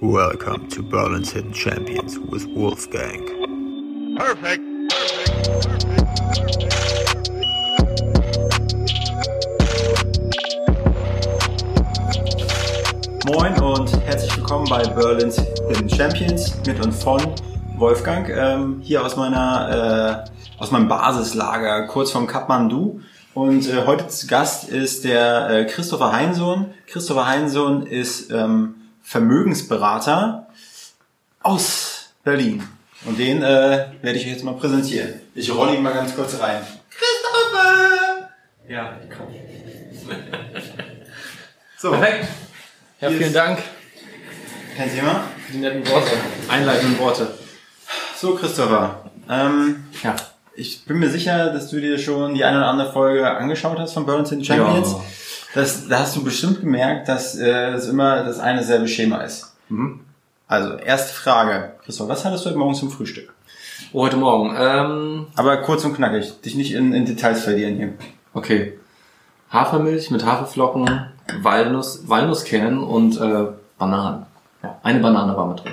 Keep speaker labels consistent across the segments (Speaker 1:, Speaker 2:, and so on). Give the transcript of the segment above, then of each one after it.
Speaker 1: Welcome to Berlin's Hidden Champions with Wolfgang.
Speaker 2: Perfect.
Speaker 3: Moin und herzlich willkommen bei Berlin's Hidden Champions mit und von Wolfgang. Ähm, hier aus meiner äh, aus meinem Basislager kurz vom Kathmandu. Und äh, heute zu Gast ist der äh, Christopher Heinsohn. Christopher Heinsohn ist ähm, Vermögensberater aus Berlin. Und den äh, werde ich euch jetzt mal präsentieren. Ich rolle ihn mal ganz kurz rein. Christopher!
Speaker 4: Ja, komm.
Speaker 3: So,
Speaker 4: Perfekt. Ja, vielen
Speaker 3: ist-
Speaker 4: Dank
Speaker 3: kein Thema.
Speaker 4: für die netten Worte, einleitenden Worte.
Speaker 3: So, Christopher. Ähm,
Speaker 4: Ja.
Speaker 3: Ich bin mir sicher, dass du dir schon die eine oder andere Folge angeschaut hast von Burns in Champions.
Speaker 4: Ja.
Speaker 3: Das, da hast du bestimmt gemerkt, dass äh, es immer das eine selbe Schema ist.
Speaker 4: Mhm.
Speaker 3: Also, erste Frage. Christoph, was hattest du heute Morgen zum Frühstück?
Speaker 4: Oh, heute Morgen. Ähm,
Speaker 3: Aber kurz und knackig, dich nicht in, in Details verlieren hier.
Speaker 4: okay. Hafermilch mit Haferflocken, Walnuss, Walnusskernen und äh, Bananen. Ja, eine Banane war mit drin.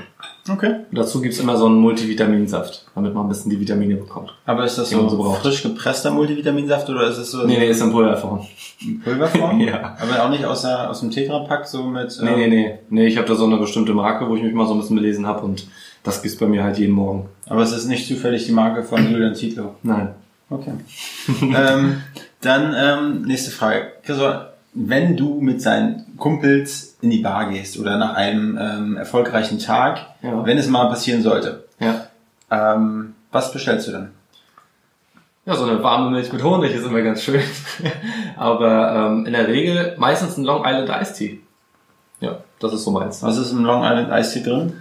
Speaker 3: Okay.
Speaker 4: Und dazu gibt's immer so einen Multivitaminsaft, damit man ein bisschen die Vitamine bekommt.
Speaker 3: Aber ist das so
Speaker 4: so
Speaker 3: frisch gepresster Multivitaminsaft oder ist es so
Speaker 4: Nee, nee, ist in Pulverform.
Speaker 3: in Pulverform?
Speaker 4: Ja.
Speaker 3: Aber auch nicht aus, der, aus dem Tetrapack so mit...
Speaker 4: Nee, nee, nee. Nee, ich habe da so eine bestimmte Marke, wo ich mich mal so ein bisschen belesen habe und das gibt's bei mir halt jeden Morgen.
Speaker 3: Aber es ist nicht zufällig die Marke von Julian Zietlow.
Speaker 4: Nein.
Speaker 3: Okay. ähm, dann ähm, nächste Frage. Christoph, wenn du mit seinen Kumpels in die Bar gehst oder nach einem ähm, erfolgreichen Tag,
Speaker 4: Ja.
Speaker 3: wenn es mal passieren sollte,
Speaker 4: Ja.
Speaker 3: ähm, was bestellst du dann?
Speaker 4: Ja, so eine warme Milch mit Honig ist immer ganz schön. Aber ähm, in der Regel meistens ein Long Island Iced Tea. Ja, das ist so meins.
Speaker 3: Was ist im Long Island Ice Tea drin?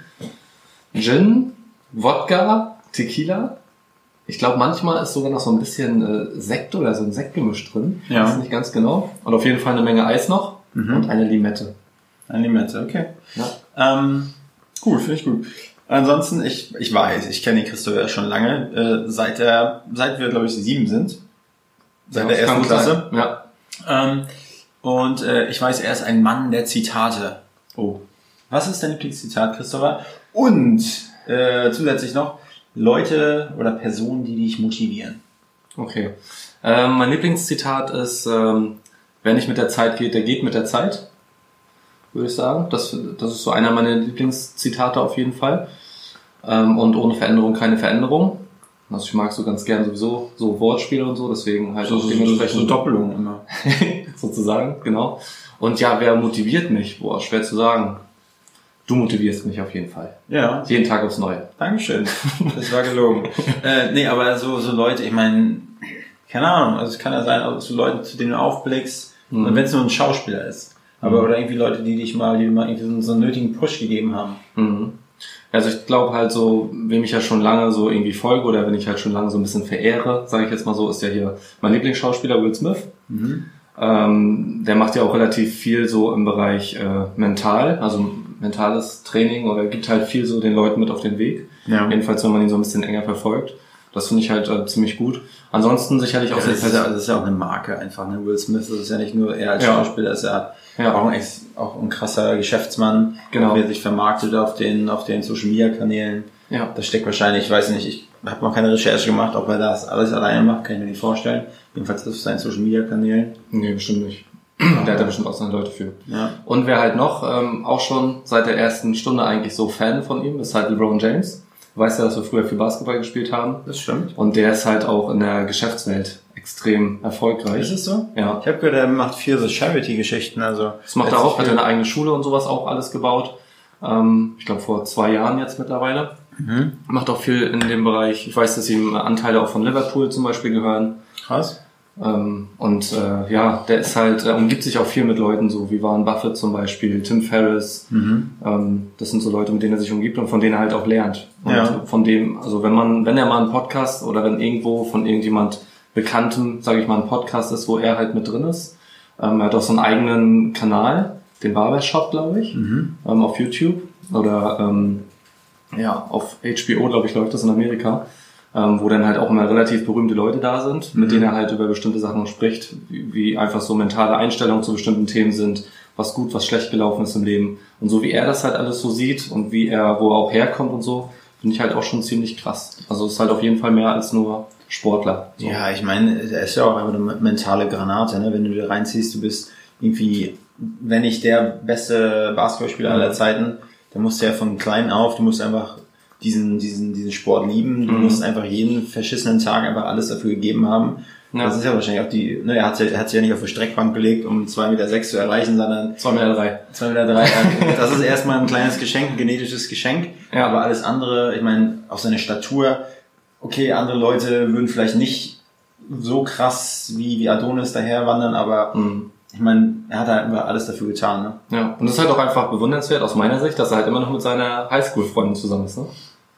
Speaker 4: Gin, Wodka, Tequila. Ich glaube, manchmal ist sogar noch so ein bisschen äh, Sekt oder so ein Sektgemisch drin.
Speaker 3: Ja.
Speaker 4: Weiß nicht ganz genau. Und auf jeden Fall eine Menge Eis noch
Speaker 3: Mhm.
Speaker 4: und eine Limette.
Speaker 3: Eine Limette, okay.
Speaker 4: Ja.
Speaker 3: Ähm, gut, finde ich gut. Ansonsten, ich, ich weiß, ich kenne den Christoph ja schon lange, äh, seit der, seit wir, glaube ich, sieben sind. Seit der
Speaker 4: Das kann
Speaker 3: ersten Klasse.
Speaker 4: sein. Ja.
Speaker 3: Ähm, und äh, ich weiß, er ist ein Mann der Zitate. Oh. Was ist dein Lieblingszitat, Christopher? Und äh, zusätzlich noch Leute oder Personen, die dich motivieren.
Speaker 4: Okay. Ähm, mein Lieblingszitat ist, ähm, wer nicht mit der Zeit geht, der geht mit der Zeit. Würde ich sagen. Das, das ist so einer meiner Lieblingszitate auf jeden Fall. Ähm, und ohne Veränderung keine Veränderung. Also ich mag so ganz gern sowieso so Wortspiele und so, deswegen halt auch dementsprechend
Speaker 3: Doppelungen immer.
Speaker 4: sozusagen, genau. Und ja, wer motiviert mich? Boah, schwer zu sagen. Du motivierst mich auf jeden Fall.
Speaker 3: Ja,
Speaker 4: Jeden Tag aufs Neue.
Speaker 3: Dankeschön. Das war gelogen. äh, nee, aber so, so Leute, ich meine, keine Ahnung, also es kann ja sein, auch so Leute, zu denen du aufblickst,
Speaker 4: Mhm.
Speaker 3: und wenn es nur ein Schauspieler ist. Aber
Speaker 4: Mhm.
Speaker 3: oder irgendwie Leute, die dich mal, die dir mal irgendwie so, so einen nötigen Push gegeben haben.
Speaker 4: Mhm. Also ich glaube halt so, wem ich ja schon lange so irgendwie folge oder wenn ich halt schon lange so ein bisschen verehre, sage ich jetzt mal so, ist ja hier mein Lieblingsschauspieler Will Smith. Ähm, der macht ja auch relativ viel so im Bereich äh, mental, also mentales Training oder gibt halt viel so den Leuten mit auf den Weg.
Speaker 3: Ja.
Speaker 4: Jedenfalls, wenn man ihn so ein bisschen enger verfolgt. Das finde ich halt äh, ziemlich gut. Ansonsten sicherlich auch
Speaker 3: Das ist, ja, das ist ja auch eine Marke einfach. Ne? Will Smith das ist ja nicht nur er als
Speaker 4: Ja.
Speaker 3: Schauspieler, ist ja,
Speaker 4: Ja.
Speaker 3: Auch, ein, auch ein krasser Geschäftsmann,
Speaker 4: Genau.
Speaker 3: wie er sich vermarktet auf den, auf den Social Media Kanälen.
Speaker 4: Ja.
Speaker 3: Da steckt wahrscheinlich, ich weiß nicht, ich habe noch keine Recherche gemacht, ob er das alles alleine macht, kann ich mir nicht vorstellen. Jedenfalls auf seinen Social Media Kanälen.
Speaker 4: Nee, bestimmt nicht. Der hat da bestimmt auch seine Leute für.
Speaker 3: Ja.
Speaker 4: Und wer halt noch ähm, auch schon seit der ersten Stunde eigentlich so Fan von ihm ist halt LeBron James. Du weißt ja, dass wir früher viel Basketball gespielt haben.
Speaker 3: Das stimmt.
Speaker 4: Und der ist halt auch in der Geschäftswelt extrem erfolgreich.
Speaker 3: Ist es so?
Speaker 4: Ja.
Speaker 3: Ich habe gehört, er macht viel so Charity-Geschichten, also.
Speaker 4: Das macht er auch, hat er eine eigene Schule und sowas auch alles gebaut. Ähm, ich glaube vor zwei Jahren jetzt mittlerweile.
Speaker 3: Mhm.
Speaker 4: Macht auch viel in dem Bereich. Ich weiß, dass ihm Anteile auch von Liverpool zum Beispiel gehören.
Speaker 3: Krass.
Speaker 4: Ähm, und äh, ja, der ist halt, er umgibt sich auch viel mit Leuten, so wie Warren Buffett zum Beispiel, Tim Ferriss.
Speaker 3: Mhm.
Speaker 4: Ähm, das sind so Leute, mit denen er sich umgibt und von denen er halt auch lernt. Und
Speaker 3: Ja.
Speaker 4: von dem, also wenn man, wenn er mal einen Podcast oder wenn irgendwo von irgendjemand Bekanntem, sage ich mal, ein Podcast ist, wo er halt mit drin ist, ähm, er hat auch so einen eigenen Kanal, den Barbershop, glaube ich,
Speaker 3: Mhm.
Speaker 4: ähm, auf YouTube oder ähm, ja, auf HBO, glaube ich, läuft das in Amerika. Ähm, wo dann halt auch immer relativ berühmte Leute da sind, mit
Speaker 3: Mhm.
Speaker 4: denen er halt über bestimmte Sachen spricht, wie, wie einfach so mentale Einstellungen zu bestimmten Themen sind was gut, was schlecht gelaufen ist im Leben. Und so wie er das halt alles so sieht und wie er, wo er auch herkommt und so, finde ich halt auch schon ziemlich krass. Also es ist halt auf jeden Fall mehr als nur Sportler. So.
Speaker 3: Ja, ich meine, er ist ja auch einfach eine mentale Granate, ne? Wenn du dir reinziehst, du bist irgendwie, wenn nicht der beste Basketballspieler aller Zeiten, dann musst du ja von klein auf, du musst einfach diesen, diesen, diesen Sport lieben, du
Speaker 4: Mhm.
Speaker 3: musst einfach jeden verschissenen Tag einfach alles dafür gegeben haben.
Speaker 4: Ja.
Speaker 3: Das ist ja wahrscheinlich auch die, ne, er hat, sich- er hat sich ja nicht auf die Streckbank gelegt, um 2,6 Meter sechs zu erreichen, sondern
Speaker 4: 2 Meter 3.
Speaker 3: 2,3 Meter. drei. Das ist erstmal ein kleines Geschenk, ein genetisches Geschenk.
Speaker 4: Ja.
Speaker 3: Aber alles andere, ich meine, auch seine Statur, okay, andere Leute würden vielleicht nicht so krass wie, wie Adonis daher wandern, aber
Speaker 4: Mhm.
Speaker 3: ich meine, er hat halt einfach alles dafür getan, ne?
Speaker 4: Ja, und das ist halt auch einfach bewundernswert aus meiner Sicht, dass er halt immer noch mit seiner Highschool-Freundin zusammen ist. Ne?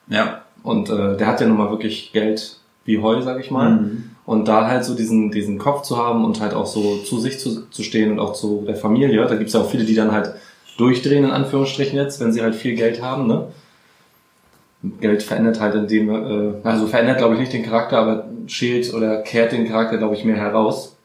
Speaker 3: Ja.
Speaker 4: Und äh, der hat ja nun mal wirklich Geld wie Heu, sag ich mal.
Speaker 3: Mhm.
Speaker 4: Und da halt so diesen, diesen Kopf zu haben und halt auch so zu sich zu, zu stehen und auch zu der Familie. Da gibt's ja auch viele, die dann halt durchdrehen, in Anführungsstrichen jetzt, wenn sie halt viel Geld haben. Ne? Geld verändert halt in dem, äh, also verändert glaube ich nicht den Charakter, aber schält oder kehrt den Charakter glaube ich mehr heraus.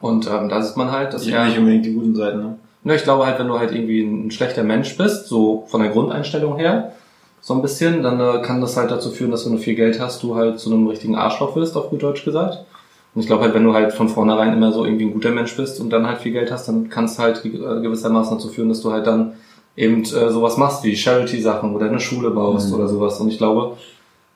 Speaker 4: Und ähm, da sieht man halt, dass
Speaker 3: Das
Speaker 4: er...
Speaker 3: nicht unbedingt die guten Seiten, ne?
Speaker 4: Ja, ich glaube halt, wenn du halt irgendwie ein schlechter Mensch bist, so von der Grundeinstellung her, so ein bisschen, dann äh, kann das halt dazu führen, dass wenn du viel Geld hast, du halt zu einem richtigen Arschloch wirst, auf gut Deutsch gesagt. Und ich glaube halt, wenn du halt von vornherein immer so irgendwie ein guter Mensch bist und dann halt viel Geld hast, dann kann es halt äh, gewissermaßen dazu führen, dass du halt dann eben äh, sowas machst wie Charity-Sachen oder eine Schule baust
Speaker 3: Mhm.
Speaker 4: oder sowas. Und ich glaube,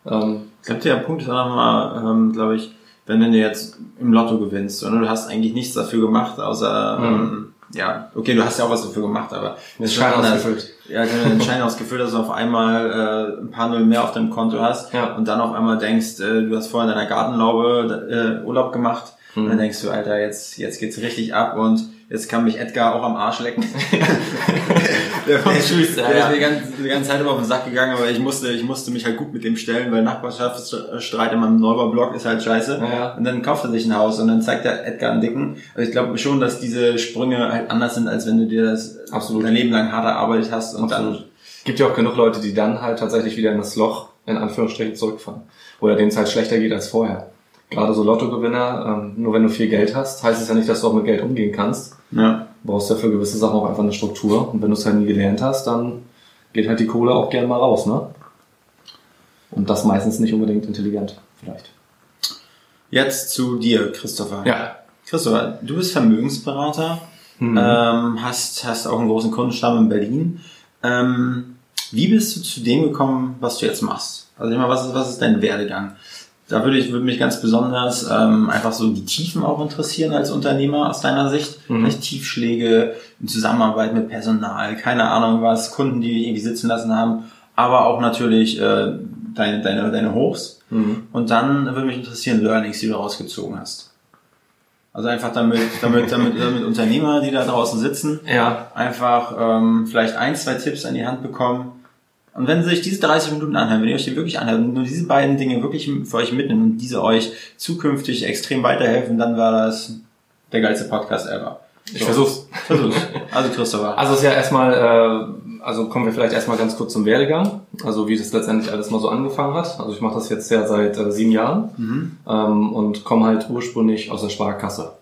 Speaker 4: ähm,
Speaker 3: Ich glaube, der Punkt ist auch nochmal, ähm, glaube ich, wenn du jetzt im Lotto gewinnst und du hast eigentlich nichts dafür gemacht, außer,
Speaker 4: Mhm.
Speaker 3: ähm, ja, okay, du hast ja auch was dafür gemacht, aber
Speaker 4: mir ist Schein ausgefüllt.
Speaker 3: Ja, genau, den Schein ausgefüllt, dass du auf einmal äh, ein paar Null mehr auf deinem Konto hast
Speaker 4: Ja.
Speaker 3: und dann auf einmal denkst, äh, du hast vorher in deiner Gartenlaube äh, Urlaub gemacht
Speaker 4: Mhm.
Speaker 3: und dann denkst du, Alter, jetzt, jetzt geht's richtig ab und jetzt kann mich Edgar auch am Arsch lecken. der, der,
Speaker 4: Tschüss,
Speaker 3: der
Speaker 4: ja.
Speaker 3: ist mir die ganze, die ganze Zeit immer auf den Sack gegangen, aber ich musste, ich musste mich halt gut mit dem stellen, weil Nachbarschaftsstreit in meinem Neubau-Block ist halt scheiße.
Speaker 4: Ja.
Speaker 3: Und dann kauft er sich ein Haus und dann zeigt er Edgar einen Dicken. Also ich glaube schon, dass diese Sprünge halt anders sind, als wenn du dir das
Speaker 4: Absolut.
Speaker 3: dein Leben lang hart erarbeitet hast und
Speaker 4: Absolut. Gibt ja auch genug Leute, die dann halt tatsächlich wieder in das Loch, in Anführungsstrichen, zurückfallen. Oder denen es halt schlechter geht als vorher. Gerade so Lottogewinner, ähm, nur wenn du viel Geld hast, heißt es ja nicht, dass du auch mit Geld umgehen kannst.
Speaker 3: ja.
Speaker 4: Du brauchst ja für gewisse Sachen auch einfach eine Struktur. Und wenn du es halt nie gelernt hast, dann geht halt die Kohle auch gern mal raus, ne? Und das meistens nicht unbedingt intelligent, vielleicht.
Speaker 3: Jetzt zu dir, Christopher.
Speaker 4: Ja.
Speaker 3: Christopher, du bist Vermögensberater,
Speaker 4: Mhm.
Speaker 3: ähm, hast, hast auch einen großen Kundenstamm in Berlin. Ähm, wie bist du zu dem gekommen, was du jetzt machst? Also ich meine, was ist, was ist dein Werdegang? Da würde ich würde mich ganz besonders ähm, einfach so die Tiefen auch interessieren als Unternehmer aus deiner Sicht.
Speaker 4: Mhm.
Speaker 3: Vielleicht Tiefschläge in Zusammenarbeit mit Personal, keine Ahnung was, Kunden, die dich irgendwie sitzen lassen haben, aber auch natürlich äh, deine, deine, deine Hochs.
Speaker 4: Mhm.
Speaker 3: Und dann würde mich interessieren, Learnings, die du rausgezogen hast. Also einfach damit, damit, damit, damit Unternehmer, die da draußen sitzen,
Speaker 4: Ja.
Speaker 3: einfach ähm, vielleicht ein, zwei Tipps an die Hand bekommen. Und wenn sie sich diese 30 Minuten anhören, wenn ihr euch die wirklich anhört und nur diese beiden Dinge wirklich für euch mitnimmt und diese euch zukünftig extrem weiterhelfen, dann war das der geilste Podcast ever.
Speaker 4: Ich
Speaker 3: So.
Speaker 4: versuch's.
Speaker 3: Versuch's. Also Christopher.
Speaker 4: Also es ist ja erstmal, äh, also kommen wir vielleicht erstmal ganz kurz zum Werdegang, also wie das letztendlich alles mal so angefangen hat. Also ich mache das jetzt ja seit äh, sieben Jahren
Speaker 3: Mhm.
Speaker 4: ähm, und komme halt ursprünglich aus der Sparkasse.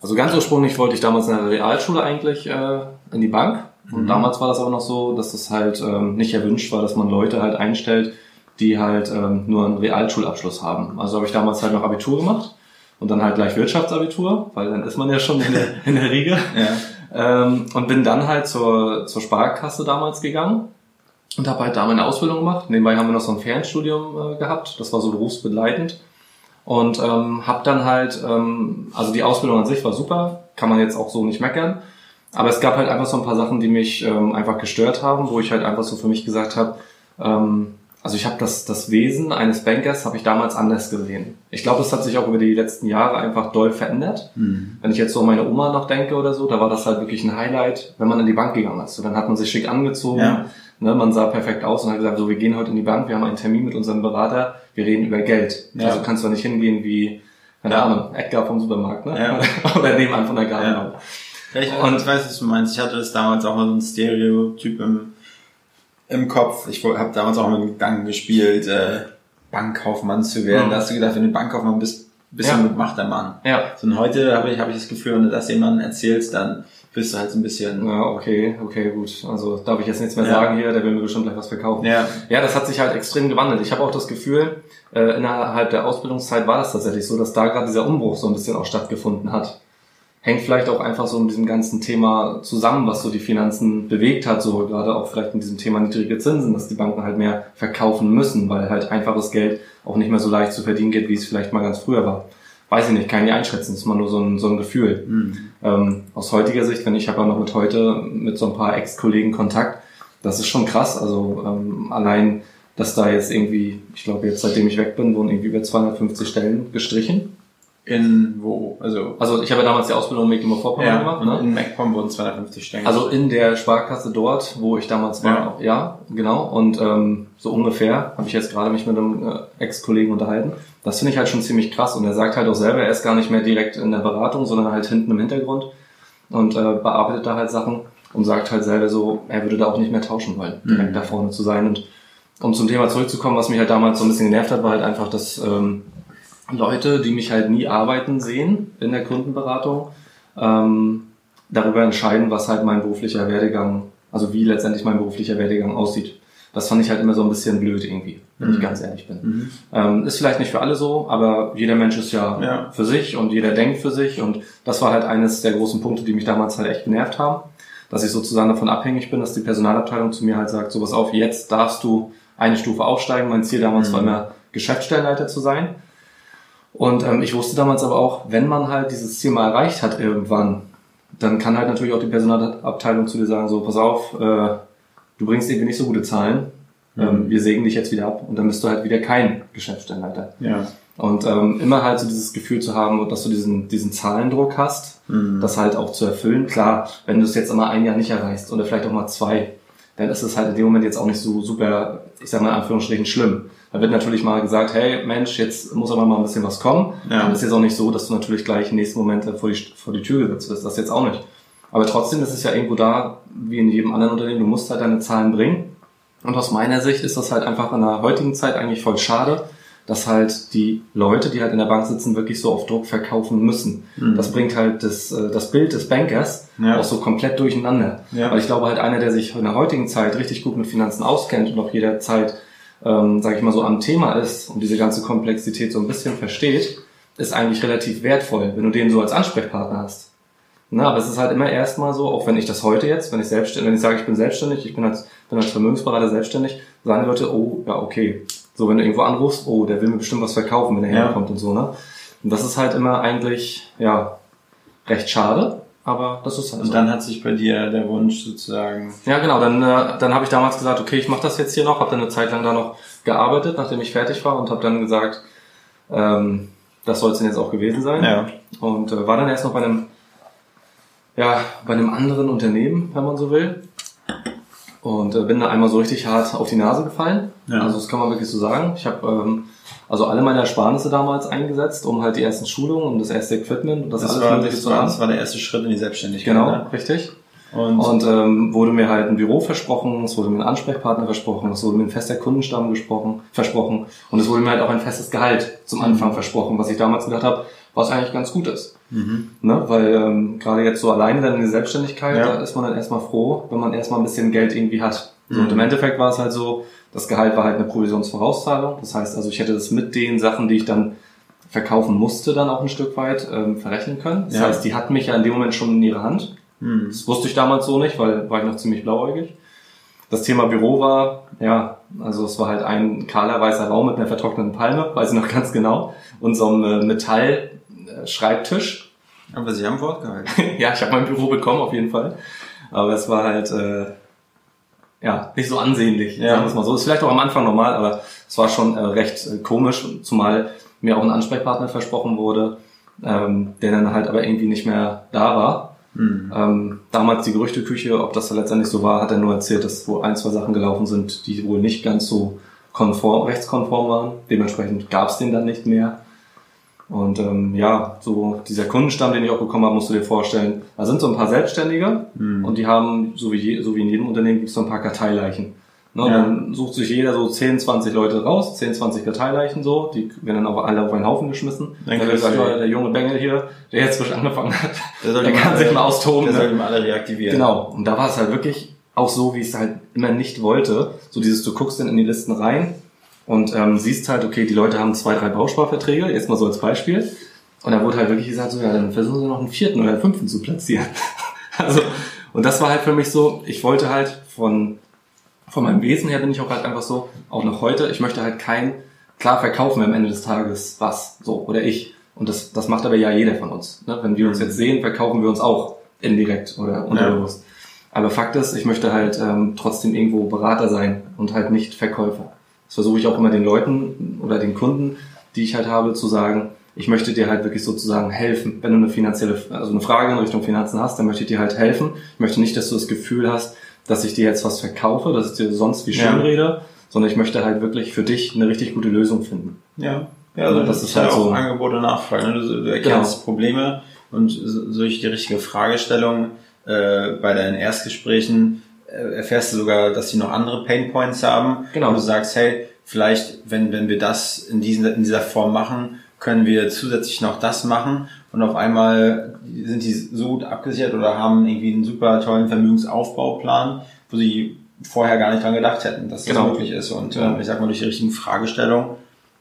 Speaker 4: Also ganz ursprünglich wollte ich damals in der Realschule eigentlich äh, in die Bank. Und
Speaker 3: Mhm.
Speaker 4: damals war das aber noch so, dass es halt ähm, nicht erwünscht war, dass man Leute halt einstellt, die halt ähm, nur einen Realschulabschluss haben. Also habe ich damals halt noch Abitur gemacht und dann halt gleich Wirtschaftsabitur, weil dann ist man ja schon in der, in der Riege.
Speaker 3: Ja.
Speaker 4: Ähm, und bin dann halt zur, zur Sparkasse damals gegangen und habe halt da meine Ausbildung gemacht. Nebenbei haben wir noch so ein Fernstudium äh, gehabt, das war so berufsbegleitend. Und ähm, habe dann halt, ähm, also die Ausbildung an sich war super, kann man jetzt auch so nicht meckern. Aber es gab halt einfach so ein paar Sachen, die mich ähm, einfach gestört haben, wo ich halt einfach so für mich gesagt habe, ähm, also ich habe das, das Wesen eines Bankers habe ich damals anders gesehen. Ich glaube, es hat sich auch über die letzten Jahre einfach doll verändert.
Speaker 3: Mhm.
Speaker 4: Wenn ich jetzt so an meine Oma noch denke oder so, da war das halt wirklich ein Highlight, wenn man in die Bank gegangen ist. So, dann hat man sich schick angezogen,
Speaker 3: Ja.
Speaker 4: ne, man sah perfekt aus und hat gesagt, so, wir gehen heute in die Bank, wir haben einen Termin mit unserem Berater, wir reden über Geld.
Speaker 3: Ja.
Speaker 4: Also kannst du nicht hingehen wie, keine
Speaker 3: Ja.
Speaker 4: Ahnung, Edgar vom Supermarkt, ne?
Speaker 3: Ja.
Speaker 4: oder nebenan von der Gartenlaube.
Speaker 3: Ja, ich,
Speaker 4: Und-
Speaker 3: ich weiß, was du meinst. Ich hatte das damals auch mal so ein Stereotyp im, im Kopf. Ich habe damals auch mal mit dem Gedanken gespielt, äh, Bankkaufmann zu werden.
Speaker 4: Mhm.
Speaker 3: Da hast du gedacht, wenn du Bankkaufmann bist, bist
Speaker 4: Ja.
Speaker 3: du ein gemachter Mann.
Speaker 4: Ja.
Speaker 3: So, und heute habe ich, habe ich das Gefühl, wenn du das jemandem erzählst, dann bist du halt so ein bisschen.
Speaker 4: Ja, okay, okay, gut. Also darf ich jetzt nichts mehr
Speaker 3: Ja.
Speaker 4: sagen hier, der will mir bestimmt gleich was verkaufen.
Speaker 3: Ja.
Speaker 4: Ja, das hat sich halt extrem gewandelt. Ich habe auch das Gefühl, äh, innerhalb der Ausbildungszeit war das tatsächlich so, dass da gerade dieser Umbruch so ein bisschen auch stattgefunden hat. Hängt vielleicht auch einfach so mit diesem ganzen Thema zusammen, was so die Finanzen bewegt hat, so gerade auch vielleicht mit diesem Thema niedrige Zinsen, dass die Banken halt mehr verkaufen müssen, weil halt einfaches Geld auch nicht mehr so leicht zu verdienen geht, wie es vielleicht mal ganz früher war. Weiß ich nicht, kann ich nicht einschätzen, ist mal nur so ein, so ein Gefühl.
Speaker 3: Hm.
Speaker 4: Ähm, aus heutiger Sicht, wenn ich habe ja noch mit heute mit so ein paar Ex-Kollegen Kontakt, das ist schon krass. Also ähm, allein, dass da jetzt irgendwie, ich glaube jetzt seitdem ich weg bin, wurden irgendwie über 250 Stellen gestrichen.
Speaker 3: In wo? Also.
Speaker 4: Also ich habe ja damals die Ausbildung in Mecklenburg-Vorpommern
Speaker 3: Ja,
Speaker 4: gemacht. Ne?
Speaker 3: in MacPom wurden 250 Stellen.
Speaker 4: Also in der Sparkasse dort, wo ich damals war, ja, genau. Und ähm, so ungefähr habe ich jetzt gerade mich mit einem äh, Ex-Kollegen unterhalten. Das finde ich halt schon ziemlich krass. Und er sagt halt auch selber, er ist gar nicht mehr direkt in der Beratung, sondern halt hinten im Hintergrund und äh, bearbeitet da halt Sachen und sagt halt selber so, er würde da auch nicht mehr tauschen wollen, direkt
Speaker 3: Mhm.
Speaker 4: da vorne zu sein. Und um zum Thema zurückzukommen, was mich halt damals so ein bisschen genervt hat, war halt einfach, dass ähm, Leute, die mich halt nie arbeiten sehen in der Kundenberatung, ähm, darüber entscheiden, was halt mein beruflicher Werdegang, also wie letztendlich mein beruflicher Werdegang aussieht. Das fand ich halt immer so ein bisschen blöd irgendwie, wenn ich
Speaker 3: Mhm.
Speaker 4: ganz ehrlich bin.
Speaker 3: Mhm.
Speaker 4: Ähm, ist vielleicht nicht für alle so, aber jeder Mensch ist ja,
Speaker 3: Ja.
Speaker 4: für sich und jeder denkt für sich und das war halt eines der großen Punkte, die mich damals halt echt genervt haben, dass ich sozusagen davon abhängig bin, dass die Personalabteilung zu mir halt sagt, so was auf, jetzt darfst du eine Stufe aufsteigen. Mein Ziel damals
Speaker 3: Mhm.
Speaker 4: war immer Geschäftsstellenleiter zu sein. Und ähm, ich wusste damals aber auch, wenn man halt dieses Ziel mal erreicht hat irgendwann, dann kann halt natürlich auch die Personalabteilung zu dir sagen, so pass auf, äh, du bringst irgendwie nicht so gute Zahlen, ähm, wir sägen dich jetzt wieder ab und dann bist du halt wieder kein Geschäftsstellenleiter.
Speaker 3: Ja.
Speaker 4: Und ähm, immer halt so dieses Gefühl zu haben, dass du diesen, diesen Zahlendruck hast,
Speaker 3: Mhm.
Speaker 4: das halt auch zu erfüllen. Klar, wenn du es jetzt immer ein Jahr nicht erreichst oder vielleicht auch mal zwei, dann ist es halt in dem Moment jetzt auch nicht so super, ich sag mal in Anführungsstrichen, schlimm. Da wird natürlich mal gesagt, hey Mensch, jetzt muss aber mal ein bisschen was kommen.
Speaker 3: Ja.
Speaker 4: Dann ist jetzt auch nicht so, dass du natürlich gleich im nächsten Moment vor die, vor die Tür gesetzt wirst. Das jetzt auch nicht. Aber trotzdem ist es ja irgendwo da, wie in jedem anderen Unternehmen, du musst halt deine Zahlen bringen. Und aus meiner Sicht ist das halt einfach in der heutigen Zeit eigentlich voll schade, dass halt die Leute, die halt in der Bank sitzen, wirklich so auf Druck verkaufen müssen.
Speaker 3: Mhm.
Speaker 4: Das bringt halt das, äh, das Bild des Bankers
Speaker 3: Ja.
Speaker 4: auch so komplett durcheinander.
Speaker 3: Ja.
Speaker 4: Weil ich glaube halt einer, der sich in der heutigen Zeit richtig gut mit Finanzen auskennt und auch jederzeit, ähm, sage ich mal so, am Thema ist und diese ganze Komplexität so ein bisschen versteht, ist eigentlich relativ wertvoll, wenn du den so als Ansprechpartner hast. Na, aber es ist halt immer erstmal so, auch wenn ich das heute jetzt, wenn ich selbstständig, wenn ich sage, ich bin selbstständig, ich bin als, bin als Vermögensberater selbstständig, sagen die Leute, oh, ja, okay. So, wenn du irgendwo anrufst, oh, der will mir bestimmt was verkaufen, wenn er
Speaker 3: Ja.
Speaker 4: herkommt und so, ne? Und das ist halt immer eigentlich, ja, recht schade, aber das ist halt
Speaker 3: Und
Speaker 4: so.
Speaker 3: dann hat sich bei dir der Wunsch sozusagen.
Speaker 4: Ja, genau. Dann, äh, dann habe ich damals gesagt, okay, ich mache das jetzt hier noch. Habe dann eine Zeit lang da noch gearbeitet, nachdem ich fertig war und habe dann gesagt, ähm, das soll es denn jetzt auch gewesen sein.
Speaker 3: Ja.
Speaker 4: Und äh, war dann erst noch bei einem, ja, bei einem anderen Unternehmen, wenn man so will. Und äh, bin da einmal so richtig hart auf die Nase gefallen.
Speaker 3: Ja.
Speaker 4: Also das kann man wirklich so sagen. Ich habe ähm, also alle meine Ersparnisse damals eingesetzt, um halt die ersten Schulungen und das erste Equipment und das,
Speaker 3: Das,
Speaker 4: alles
Speaker 3: war, das,
Speaker 4: zu
Speaker 3: war,
Speaker 4: haben.
Speaker 3: das war der erste Schritt in die Selbstständigkeit.
Speaker 4: Genau,
Speaker 3: Ne?
Speaker 4: richtig.
Speaker 3: Und,
Speaker 4: Und ähm, wurde mir halt ein Büro versprochen, es wurde mir ein Ansprechpartner versprochen, es wurde mir ein fester Kundenstamm gesprochen, versprochen und es wurde mir halt auch ein festes Gehalt zum Anfang versprochen, was ich damals gedacht habe, was eigentlich ganz gut ist.
Speaker 3: mhm.
Speaker 4: Ne? Weil ähm, gerade jetzt so alleine dann in die Selbstständigkeit,
Speaker 3: Ja.
Speaker 4: da ist man dann erstmal froh, wenn man erstmal ein bisschen Geld irgendwie hat. So,
Speaker 3: Mhm.
Speaker 4: und im Endeffekt war es halt so, das Gehalt war halt eine Provisionsvorauszahlung. Das heißt also, ich hätte das mit den Sachen, die ich dann verkaufen musste, dann auch ein Stück weit ähm, verrechnen können. Das
Speaker 3: Ja.
Speaker 4: heißt, die hatten mich ja in dem Moment schon in ihrer Hand.
Speaker 3: Mhm.
Speaker 4: Das wusste ich damals so nicht, weil war ich noch ziemlich blauäugig. Das Thema Büro war, ja, also es war halt ein kahler weißer Raum mit einer vertrockneten Palme, weiß ich noch ganz genau, und so einem äh, Metall-Schreibtisch.
Speaker 3: Aber sie haben Wort gehalten.
Speaker 4: ja, ich habe mein Büro bekommen auf jeden Fall, aber es war halt äh, ja nicht so ansehnlich,
Speaker 3: Ja.
Speaker 4: sagen wir es mal so. Ist vielleicht auch am Anfang normal, aber es war schon äh, recht äh, komisch, zumal mir auch ein Ansprechpartner versprochen wurde, ähm, der dann halt aber irgendwie nicht mehr da war.
Speaker 3: Mhm.
Speaker 4: Ähm, damals die Gerüchteküche, ob das dann letztendlich so war, hat er nur erzählt, dass wohl ein, zwei Sachen gelaufen sind, die wohl nicht ganz so konform, rechtskonform waren. Dementsprechend gab es den dann nicht mehr. Und ähm, ja, so dieser Kundenstamm, den ich auch bekommen habe, musst du dir vorstellen, da sind so ein paar Selbstständige
Speaker 3: Mhm.
Speaker 4: und die haben, so wie, je, so wie in jedem Unternehmen, gibt es so ein paar Karteileichen. Ne,
Speaker 3: Ja.
Speaker 4: Dann sucht sich jeder so 10, 20 Leute raus, 10, 20 Karteileichen so, die werden dann auch alle auf einen Haufen geschmissen.
Speaker 3: Dann
Speaker 4: Dann wird gesagt, der junge Bengel hier, der jetzt frisch angefangen hat,
Speaker 3: Der soll
Speaker 4: der kann
Speaker 3: mal
Speaker 4: sich
Speaker 3: alle-
Speaker 4: mal austoben.
Speaker 3: Der
Speaker 4: ne?
Speaker 3: soll mal alle reaktivieren.
Speaker 4: Genau. Und da war es halt wirklich auch so, wie ich es halt immer nicht wollte. So dieses, du guckst dann in die Listen rein und ähm, siehst halt, okay, die Leute haben zwei, drei Bausparverträge, jetzt mal so als Beispiel. Und da wurde halt wirklich gesagt, so, ja, dann versuchen sie noch einen vierten oder einen fünften zu platzieren. also, und das war halt für mich so, ich wollte halt von, von meinem Wesen her bin ich auch halt einfach so, auch noch heute, ich möchte halt kein, klar verkaufen wir am Ende des Tages was, so, oder ich. Und das, das macht aber ja jeder von uns. Ne? Wenn wir uns jetzt sehen, verkaufen wir uns auch indirekt oder unterbewusst. Aber Fakt ist, ich möchte halt ähm, trotzdem irgendwo Berater sein und halt nicht Verkäufer. Das versuche ich auch immer den Leuten oder den Kunden, die ich halt habe, zu sagen, ich möchte dir halt wirklich sozusagen helfen. Wenn du eine finanzielle, also eine Frage in Richtung Finanzen hast, dann möchte ich dir halt helfen. Ich möchte nicht, dass du das Gefühl hast, dass ich dir jetzt was verkaufe, dass ich dir sonst wie schön
Speaker 3: Ja.
Speaker 4: rede, sondern ich möchte halt wirklich für dich eine richtig gute Lösung finden.
Speaker 3: Ja, ja also
Speaker 4: Das
Speaker 3: das
Speaker 4: ist
Speaker 3: halt
Speaker 4: halt
Speaker 3: auch
Speaker 4: so.
Speaker 3: Angebot und Nachfrage. Ne? Du, du erkennst
Speaker 4: Genau.
Speaker 3: Probleme und so- durch die richtige Fragestellung äh, bei deinen Erstgesprächen erfährst du sogar, dass sie noch andere Painpoints haben.
Speaker 4: Genau.
Speaker 3: Und du sagst, hey, vielleicht, wenn, wenn wir das in, diesen, in dieser Form machen, können wir zusätzlich noch das machen und auf einmal sind die so gut abgesichert oder haben irgendwie einen super tollen Vermögensaufbauplan, wo sie vorher gar nicht dran gedacht hätten, dass das
Speaker 4: Genau.
Speaker 3: möglich ist. Und äh, ich sag mal, durch die richtigen Fragestellungen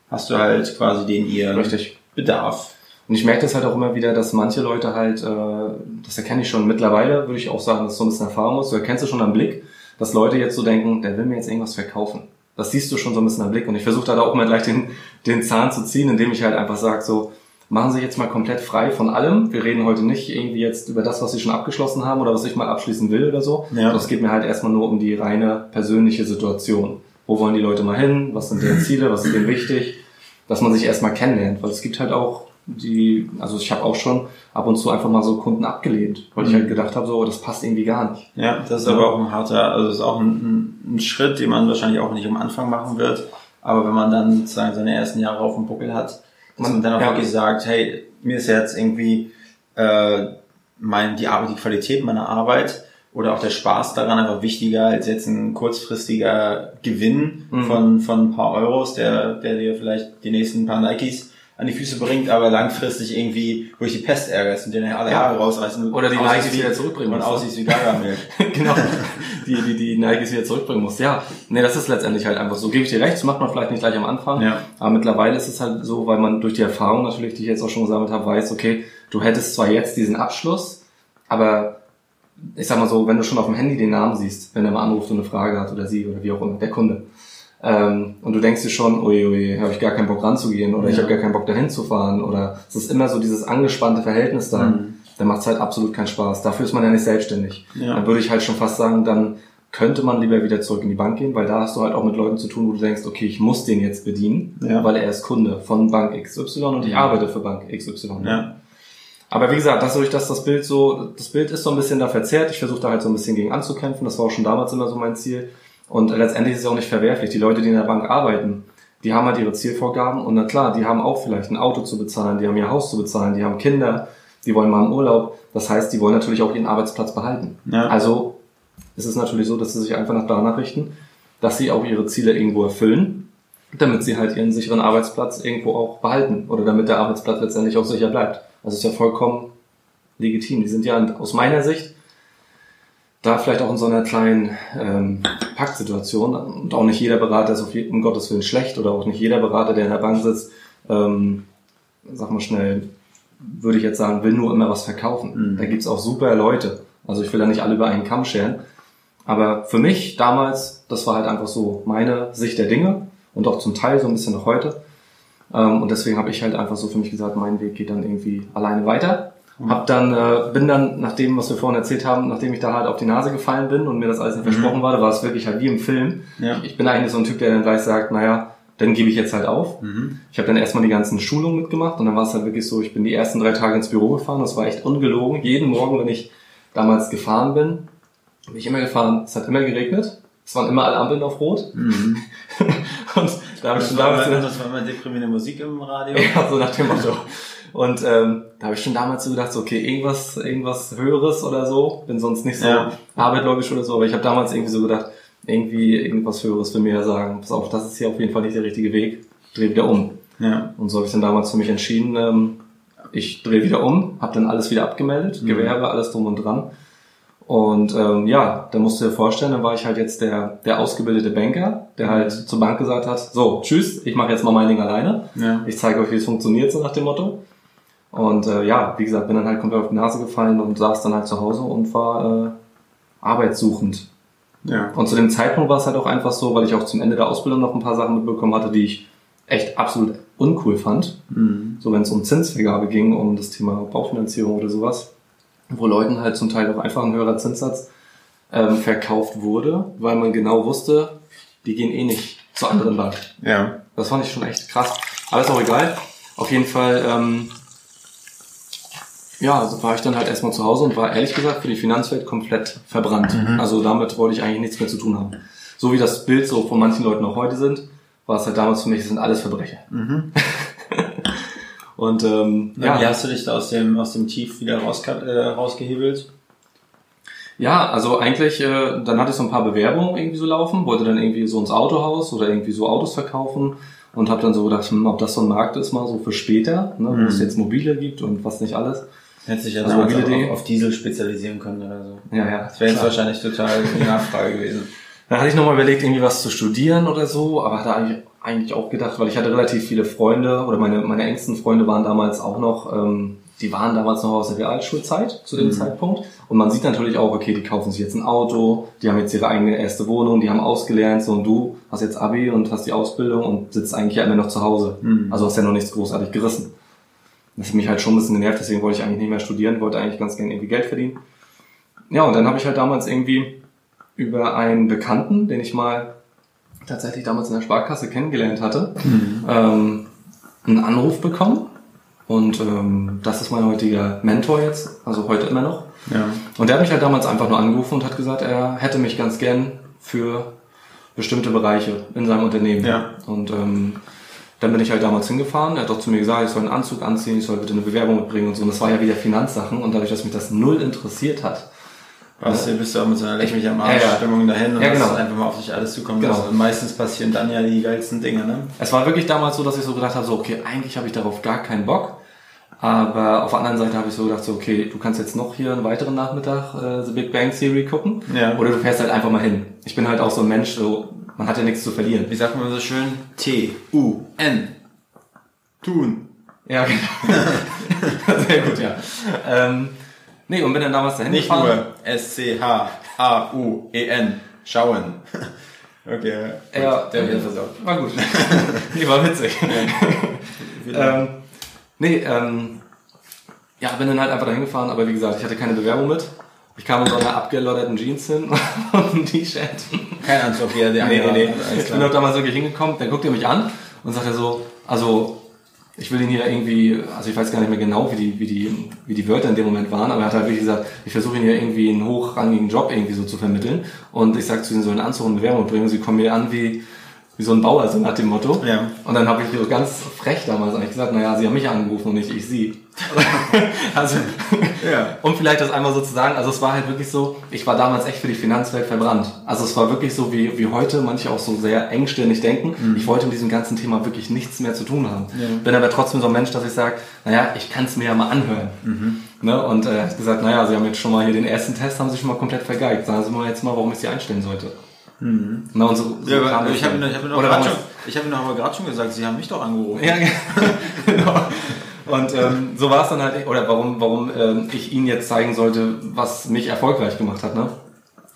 Speaker 3: hast du halt quasi den ihren
Speaker 4: Richtig.
Speaker 3: Bedarf.
Speaker 4: Und ich merke das halt auch immer wieder, dass manche Leute halt, äh, das erkenne ich schon mittlerweile, würde ich auch sagen, das ist so ein bisschen Erfahrung ist. Du erkennst es schon am Blick, dass Leute jetzt so denken, der will mir jetzt irgendwas verkaufen. Das siehst du schon so ein bisschen am Blick. Und ich versuche da auch mal gleich den, den Zahn zu ziehen, indem ich halt einfach sage, so, machen Sie jetzt mal komplett frei von allem. Wir reden heute nicht irgendwie jetzt über das, was Sie schon abgeschlossen haben oder was ich mal abschließen will oder so.
Speaker 3: Ja.
Speaker 4: Das geht mir halt erstmal nur um die reine persönliche Situation. Wo wollen die Leute mal hin? Was sind deren Ziele? Was ist denen wichtig? Dass man sich erstmal kennenlernt, weil es gibt halt auch die, also ich habe auch schon ab und zu einfach mal so Kunden abgelehnt, weil ich
Speaker 3: Mhm.
Speaker 4: halt gedacht habe, so, das passt irgendwie gar nicht.
Speaker 3: Ja, das ist
Speaker 4: Ja.
Speaker 3: aber auch ein harter, also das ist auch ein, ein, ein Schritt, den man wahrscheinlich auch nicht am Anfang machen wird. Aber wenn man dann sozusagen seine ersten Jahre auf dem Buckel hat, dass man,
Speaker 4: Man-
Speaker 3: dann auch
Speaker 4: ja.
Speaker 3: wirklich sagt, hey, mir ist jetzt irgendwie äh, mein, die Arbeit, die Qualität meiner Arbeit oder auch der Spaß daran einfach wichtiger als jetzt ein kurzfristiger Gewinn
Speaker 4: Mhm.
Speaker 3: von, von ein paar Euros, der, der dir vielleicht die nächsten paar Nikes an die Füße bringt, aber langfristig irgendwie durch die Pest ärgerst und dir alle
Speaker 4: Ja.
Speaker 3: Haare rausreißen.
Speaker 4: Oder die Nikes
Speaker 3: wie-
Speaker 4: wieder zurückbringen
Speaker 3: Und
Speaker 4: musst, ne?
Speaker 3: aussiehst wie Gargamel.
Speaker 4: genau. Die, die, die Nikes wieder zurückbringen muss. Ja, nee, das ist letztendlich halt einfach so. Gebe ich dir recht, das macht man vielleicht nicht gleich am Anfang.
Speaker 3: Ja.
Speaker 4: Aber mittlerweile ist es halt so, weil man durch die Erfahrung natürlich, die ich jetzt auch schon gesammelt habe, weiß, okay, du hättest zwar jetzt diesen Abschluss, aber ich sag mal so, wenn du schon auf dem Handy den Namen siehst, wenn er mal anruft und eine Frage hat oder sie oder wie auch immer, der Kunde, ähm, und du denkst dir schon, ui, ui, habe ich gar keinen Bock ranzugehen oder ich
Speaker 3: Ja.
Speaker 4: habe gar keinen Bock dahin zu fahren oder es ist immer so dieses angespannte Verhältnis da,
Speaker 3: Mhm.
Speaker 4: dann macht es halt absolut keinen Spaß. Dafür ist man ja nicht selbstständig.
Speaker 3: Ja.
Speaker 4: Dann würde ich halt schon fast sagen, dann könnte man lieber wieder zurück in die Bank gehen, weil da hast du halt auch mit Leuten zu tun, wo du denkst, okay, ich muss den jetzt bedienen,
Speaker 3: Ja.
Speaker 4: weil er ist Kunde von Bank XY und ich arbeite für Bank XY.
Speaker 3: Ja.
Speaker 4: Aber wie gesagt, das durch das das Bild so, das Bild ist so ein bisschen da verzerrt. Ich versuche da halt so ein bisschen gegen anzukämpfen. Das war auch schon damals immer so mein Ziel. Und letztendlich ist es auch nicht verwerflich. Die Leute, die in der Bank arbeiten, die haben halt ihre Zielvorgaben. Und na klar, die haben auch vielleicht ein Auto zu bezahlen, die haben ihr Haus zu bezahlen, die haben Kinder, die wollen mal im Urlaub. Das heißt, die wollen natürlich auch ihren Arbeitsplatz behalten.
Speaker 3: Ja.
Speaker 4: Also ist es natürlich so, dass sie sich einfach nach danach richten, dass sie auch ihre Ziele irgendwo erfüllen, damit sie halt ihren sicheren Arbeitsplatz irgendwo auch behalten oder damit der Arbeitsplatz letztendlich auch sicher bleibt. Also ist ja vollkommen legitim. Die sind ja aus meiner Sicht da vielleicht auch in so einer kleinen ähm, Paktsituation und auch nicht jeder Berater ist auf jeden, um Gottes Willen schlecht oder auch nicht jeder Berater, der in der Bank sitzt, ähm, sag mal schnell, würde ich jetzt sagen, will nur immer was verkaufen.
Speaker 3: Mhm.
Speaker 4: Da gibt's auch super Leute. Also ich will da nicht alle über einen Kamm scheren. Aber für mich damals, das war halt einfach so meine Sicht der Dinge und auch zum Teil so ein bisschen noch heute. Ähm, und deswegen habe ich halt einfach so für mich gesagt, mein Weg geht dann irgendwie alleine weiter. Hab dann, äh, bin dann, nach dem, was wir vorhin erzählt haben, nachdem ich da halt auf die Nase gefallen bin und mir das alles nicht
Speaker 3: Mhm.
Speaker 4: versprochen war, da war es wirklich halt wie im Film.
Speaker 3: Ja.
Speaker 4: Ich bin eigentlich so ein Typ, der dann gleich sagt, naja, dann gebe ich jetzt halt auf.
Speaker 3: Mhm.
Speaker 4: Ich habe dann erstmal die ganzen Schulungen mitgemacht und dann war es halt wirklich so, ich bin die ersten drei Tage ins Büro gefahren, das war echt ungelogen. Jeden Morgen, wenn ich damals gefahren bin, bin ich immer gefahren, es hat immer geregnet, es waren immer alle Ampeln auf Rot
Speaker 3: Mhm.
Speaker 4: und da habe ich schon damals
Speaker 3: das war immer deprimierende Musik im Radio.
Speaker 4: ja, so nach dem Motto. Und ähm, da habe ich schon damals so gedacht, so, okay, irgendwas, irgendwas Höheres oder so. Bin sonst nicht so
Speaker 3: Ja.
Speaker 4: abergläubisch oder so, aber ich habe damals irgendwie so gedacht, irgendwie irgendwas Höheres für mir sagen, pass auf, das ist hier auf jeden Fall nicht der richtige Weg, dreh wieder um.
Speaker 3: Ja.
Speaker 4: Und so habe ich dann damals für mich entschieden, ähm, ich drehe wieder um, habe dann alles wieder abgemeldet, Gewerbe, alles drum und dran. Und ähm, ja, da musst du dir vorstellen, dann war ich halt jetzt der, der ausgebildete Banker, der halt zur Bank gesagt hat, so, tschüss, ich mache jetzt mal mein Ding alleine.
Speaker 3: Ja.
Speaker 4: Ich zeige euch, wie es funktioniert, so nach dem Motto. Und äh, ja, wie gesagt, bin dann halt komplett auf die Nase gefallen und saß dann halt zu Hause und war äh, arbeitssuchend.
Speaker 3: Ja.
Speaker 4: Und zu dem Zeitpunkt war es halt auch einfach so, weil ich auch zum Ende der Ausbildung noch ein paar Sachen mitbekommen hatte, die ich echt absolut uncool fand.
Speaker 3: Mhm.
Speaker 4: So wenn es um Zinsvergabe ging, um das Thema Baufinanzierung oder sowas, wo Leuten halt zum Teil auch einfach ein höherer Zinssatz ähm, verkauft wurde, weil man genau wusste, die gehen eh nicht zur anderen Bank.
Speaker 3: Ja.
Speaker 4: Das fand ich schon echt krass. Aber ist auch egal. Auf jeden Fall, ähm, ja, also war ich dann halt erstmal zu Hause und war ehrlich gesagt für die Finanzwelt komplett verbrannt. Also damit wollte ich eigentlich nichts mehr zu tun haben. So wie das Bild so von manchen Leuten auch heute sind, war es halt damals für mich, das sind alles Verbrecher. und ähm,
Speaker 3: Ja. Wie hast du dich da aus dem, aus dem Tief wieder raus, äh, rausgehebelt?
Speaker 4: ja, also eigentlich, äh, dann hatte ich so ein paar Bewerbungen irgendwie so laufen, wollte dann irgendwie so ins Autohaus oder irgendwie so Autos verkaufen und habe dann so gedacht, hm, ob das so ein Markt ist mal so für später, ne, wo es jetzt mobile gibt und was nicht alles.
Speaker 3: Hätte sich ja
Speaker 4: Also
Speaker 3: auf, auf Diesel spezialisieren können oder so.
Speaker 4: Ja, ja.
Speaker 3: Das wäre jetzt wahrscheinlich total die Nachfrage gewesen.
Speaker 4: Dann hatte ich nochmal überlegt, irgendwie was zu studieren oder so, aber hatte eigentlich, eigentlich auch gedacht, weil ich hatte relativ viele Freunde oder meine, meine engsten Freunde waren damals auch noch, ähm, die waren damals noch aus der Realschulzeit zu dem Zeitpunkt. Und man sieht natürlich auch, okay, die kaufen sich jetzt ein Auto, die haben jetzt ihre eigene erste Wohnung, die haben ausgelernt, so und du hast jetzt Abi und hast die Ausbildung und sitzt eigentlich ja immer noch zu Hause. Also hast ja noch nichts großartig gerissen. Das hat mich halt schon ein bisschen genervt, deswegen wollte ich eigentlich nicht mehr studieren, wollte eigentlich ganz gerne irgendwie Geld verdienen. Ja, und dann habe ich halt damals irgendwie über einen Bekannten, den ich mal tatsächlich damals in der Sparkasse kennengelernt hatte, ähm, einen Anruf bekommen. Und ähm, das ist mein heutiger Mentor jetzt, also heute immer noch.
Speaker 3: Ja.
Speaker 4: Und der hat mich halt damals einfach nur angerufen und hat gesagt, er hätte mich ganz gern für bestimmte Bereiche in seinem Unternehmen.
Speaker 3: Ja.
Speaker 4: Und ähm, dann bin ich halt damals hingefahren. Er hat doch zu mir gesagt, ich soll einen Anzug anziehen, ich soll bitte eine Bewerbung mitbringen und so. Und das war ja wieder Finanzsachen. Und dadurch, dass mich das null interessiert hat,
Speaker 3: Weißt du, bist du auch mit so einer Leck mich am Arsch
Speaker 4: Ja.
Speaker 3: Stimmung dahin und
Speaker 4: Ja,
Speaker 3: hast
Speaker 4: genau.
Speaker 3: einfach mal auf dich alles zukommen
Speaker 4: Genau.
Speaker 3: lassen. Und meistens passieren dann ja die geilsten Dinge, ne?
Speaker 4: Es war wirklich damals so, dass ich so gedacht habe, so, okay, eigentlich habe ich darauf gar keinen Bock. Aber auf der anderen Seite habe ich so gedacht, so, okay, du kannst jetzt noch hier einen weiteren Nachmittag äh, The Big Bang Theory gucken.
Speaker 3: Ja.
Speaker 4: Oder du fährst halt einfach mal hin. Ich bin halt auch so ein Mensch, so, man hat ja nichts zu verlieren.
Speaker 3: Wie sagt man so schön? T-U-N. Tun.
Speaker 4: Ja, genau. Sehr gut, ja. Ähm, nee, und bin dann damals dahin
Speaker 3: Nicht
Speaker 4: gefahren.
Speaker 3: nur S-C-H-A-U-E-N. E Schauen. Okay. Gut,
Speaker 4: Ja,
Speaker 3: der wird versorgt.
Speaker 4: War gut. nee, war witzig. ähm, nee, ähm, ja, bin dann halt einfach dahin gefahren, aber wie gesagt, ich hatte keine Bewerbung mit. Ich kam in so einer abgelodderten Jeans hin und ein T-Shirt.
Speaker 3: Kein Anzug hier, der
Speaker 4: Nee, nee, nee. Ich bin auch damals wirklich hingekommen, dann guckt er mich an und sagt er so, also ich will ihn hier irgendwie, also ich weiß gar nicht mehr genau, wie die, wie die, wie die Wörter in dem Moment waren, aber er hat halt wirklich gesagt, ich versuche ihn hier irgendwie einen hochrangigen Job irgendwie so zu vermitteln und ich sag zu ihnen so einen Anzug und Bewerbung bringen, sie kommen mir an wie, wie so ein Bauer, so nach dem Motto.
Speaker 3: Ja.
Speaker 4: Und dann habe ich so ganz frech damals eigentlich gesagt, naja, sie haben mich angerufen und nicht ich sie. also,
Speaker 3: Ja.
Speaker 4: um vielleicht das einmal so zu sagen, also es war halt wirklich so, ich war damals echt für die Finanzwelt verbrannt. Also es war wirklich so, wie, wie heute manche auch so sehr engstirnig denken. Ich wollte mit diesem ganzen Thema wirklich nichts mehr zu tun haben. Bin aber trotzdem so ein Mensch, dass ich sage, naja, ich kann es mir ja mal anhören. Ne? Und äh, hat gesagt, naja, sie haben jetzt schon mal hier den ersten Test, haben sie schon mal komplett vergeigt. Sagen Sie mal jetzt mal, warum ich sie einstellen sollte. Na, und so, so
Speaker 3: Ja, ich habe hab ihn doch
Speaker 4: Oder
Speaker 3: schon, ich hab aber gerade schon gesagt, Sie haben mich doch angerufen.
Speaker 4: ja, genau. Und ähm, so war es dann halt, oder warum, warum ähm, ich Ihnen jetzt zeigen sollte, was mich erfolgreich gemacht hat. Ne?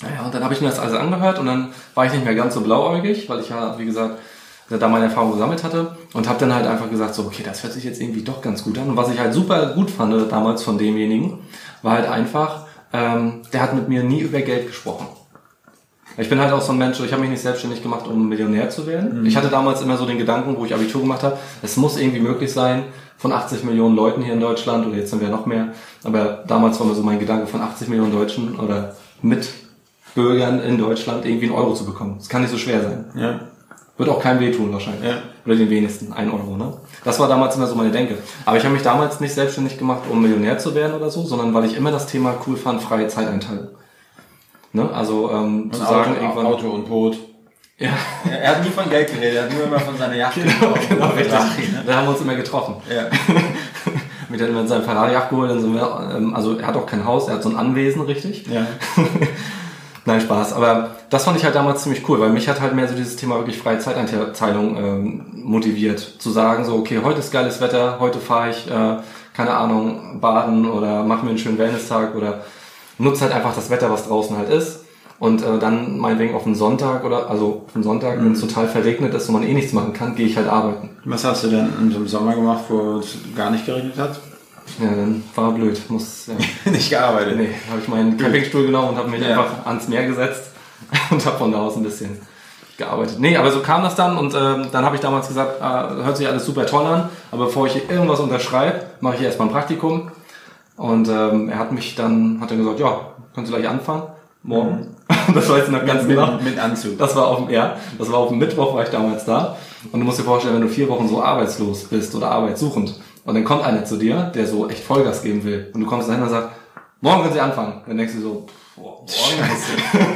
Speaker 4: Naja, und dann habe ich mir das also angehört und dann war ich nicht mehr ganz so blauäugig, weil ich ja, wie gesagt, da meine Erfahrung gesammelt hatte und habe dann halt einfach gesagt, so, okay, das hört sich jetzt irgendwie doch ganz gut an. Und was ich halt super gut fand damals von demjenigen, war halt einfach, ähm, der hat mit mir nie über Geld gesprochen. Ich bin halt auch so ein Mensch, ich habe mich nicht selbstständig gemacht, um Millionär zu werden. Ich hatte damals immer so den Gedanken, wo ich Abitur gemacht habe, es muss irgendwie möglich sein, von 80 Millionen Leuten hier in Deutschland, oder jetzt sind wir noch mehr, aber damals war mir so mein Gedanke, von 80 Millionen Deutschen oder Mitbürgern in Deutschland irgendwie einen Euro zu bekommen. Das kann nicht so schwer sein.
Speaker 3: Ja.
Speaker 4: Wird auch keinem wehtun wahrscheinlich.
Speaker 3: Ja.
Speaker 4: Oder den wenigsten, ein Euro, ne? Das war damals immer so meine Denke. Aber ich habe mich damals nicht selbstständig gemacht, um Millionär zu werden oder so, sondern weil ich immer das Thema cool fand, freie Zeiteinteilung. Ne? Also ähm, zu
Speaker 3: Und
Speaker 4: sagen,
Speaker 3: Auto,
Speaker 4: irgendwann.
Speaker 3: Auto und Boot.
Speaker 4: Ja,
Speaker 3: Er, hat nie von Geld geredet, er hat nur immer von seiner Yacht
Speaker 4: genau, genau, richtig.
Speaker 3: Ne?
Speaker 4: Da haben wir uns immer getroffen.
Speaker 3: Ja.
Speaker 4: Mit, mit seinem Ferrari abgeholt, dann sind wir, ähm, also er hat auch kein Haus, er hat so ein Anwesen, richtig.
Speaker 3: ja.
Speaker 4: Nein, Spaß. Aber das fand ich halt damals ziemlich cool, weil mich hat halt mehr so dieses Thema wirklich freie Zeiteinteilung ähm, motiviert. Zu sagen, so, okay, heute ist geiles Wetter, heute fahre ich, äh, keine Ahnung, baden oder mache mir einen schönen Wellness-Tag oder nutze halt einfach das Wetter, was draußen halt ist. Und äh, dann meinetwegen auf einen Sonntag oder, also auf einen Sonntag, wenn es total verregnet ist und man eh nichts machen kann, gehe ich halt arbeiten.
Speaker 3: Was hast du denn in so einem Sommer gemacht, wo es gar nicht geregnet hat?
Speaker 4: Ja, dann war blöd. Muss, ja.
Speaker 3: nicht gearbeitet.
Speaker 4: Nee, habe ich meinen Campingstuhl genommen und habe mich
Speaker 3: Ja.
Speaker 4: einfach ans Meer gesetzt und habe von da aus ein bisschen gearbeitet. Nee, aber so kam das dann und ähm, dann habe ich damals gesagt, äh, hört sich alles super toll an, aber bevor ich hier irgendwas unterschreibe, mache ich erstmal ein Praktikum. Und ähm, er hat mich dann, hat er gesagt, ja, kannst du gleich anfangen, morgen. das war jetzt noch ganz
Speaker 3: mit,
Speaker 4: genau.
Speaker 3: mit, mit Anzug.
Speaker 4: Das war auf dem, ja, das war auf dem Mittwoch, war ich damals da. Und du musst dir vorstellen, wenn du vier Wochen so arbeitslos bist oder arbeitssuchend und dann kommt einer zu dir, der so echt Vollgas geben will und du kommst dahin und sagst, morgen können Sie anfangen. Dann denkst du so, boah, morgen?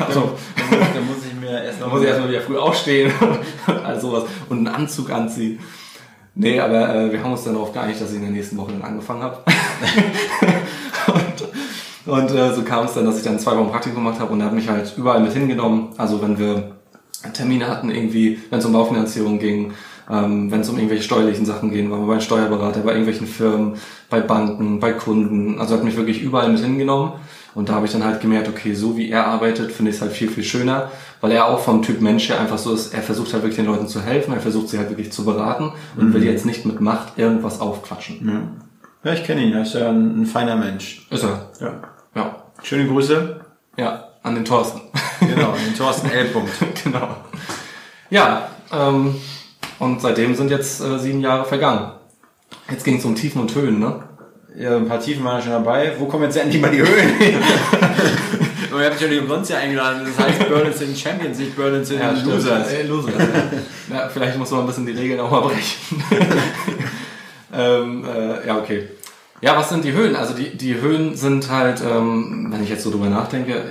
Speaker 4: also,
Speaker 3: da, muss, da muss ich mir erst
Speaker 4: da
Speaker 3: noch
Speaker 4: muss ich erstmal wieder früh aufstehen und all sowas und einen Anzug anziehen. Nee, aber äh, wir haben uns dann darauf geeinigt, dass ich in der nächsten Woche dann angefangen habe. und und äh, so kam es dann, dass ich dann zwei Wochen Praktikum gemacht habe und er hat mich halt überall mit hingenommen. Also wenn wir Termine hatten, irgendwie, wenn es um Baufinanzierung ging, ähm, wenn es um irgendwelche steuerlichen Sachen ging, waren wir bei Steuerberater, bei irgendwelchen Firmen, bei Banken, bei Kunden. Also hat mich wirklich überall mit hingenommen. Und da habe ich dann halt gemerkt, okay, so wie er arbeitet, finde ich es halt viel, viel schöner, weil er auch vom Typ Mensch her einfach so ist, er versucht halt wirklich den Leuten zu helfen, er versucht sie halt wirklich zu beraten und will jetzt nicht mit Macht irgendwas aufquatschen.
Speaker 3: Ja, ich kenne ihn, er ist ja ein, ein feiner Mensch.
Speaker 4: Ist er.
Speaker 3: Ja.
Speaker 4: Ja.
Speaker 3: Schöne Grüße.
Speaker 4: Ja, an den Thorsten.
Speaker 3: Genau, den Thorsten L. Punkt.
Speaker 4: genau. Ja, ähm, und seitdem sind jetzt äh, sieben Jahre vergangen. Jetzt ging es um Tiefen und Höhen, ne?
Speaker 3: Ja, ein paar Tiefen waren schon dabei. Wo kommen jetzt endlich mal die Höhen hin? Und ihr habt ja die Grunz ja eingeladen. Das heißt, Berlin sind Champions, nicht Berlin sind
Speaker 4: stimmt.
Speaker 3: Losers.
Speaker 4: Äh, Losers. ja. ja, vielleicht muss man ein bisschen die Regeln auch mal brechen. ähm, äh, ja, okay. Ja, was sind die Höhen? Also die, die Höhen sind halt, ähm, wenn ich jetzt so drüber nachdenke,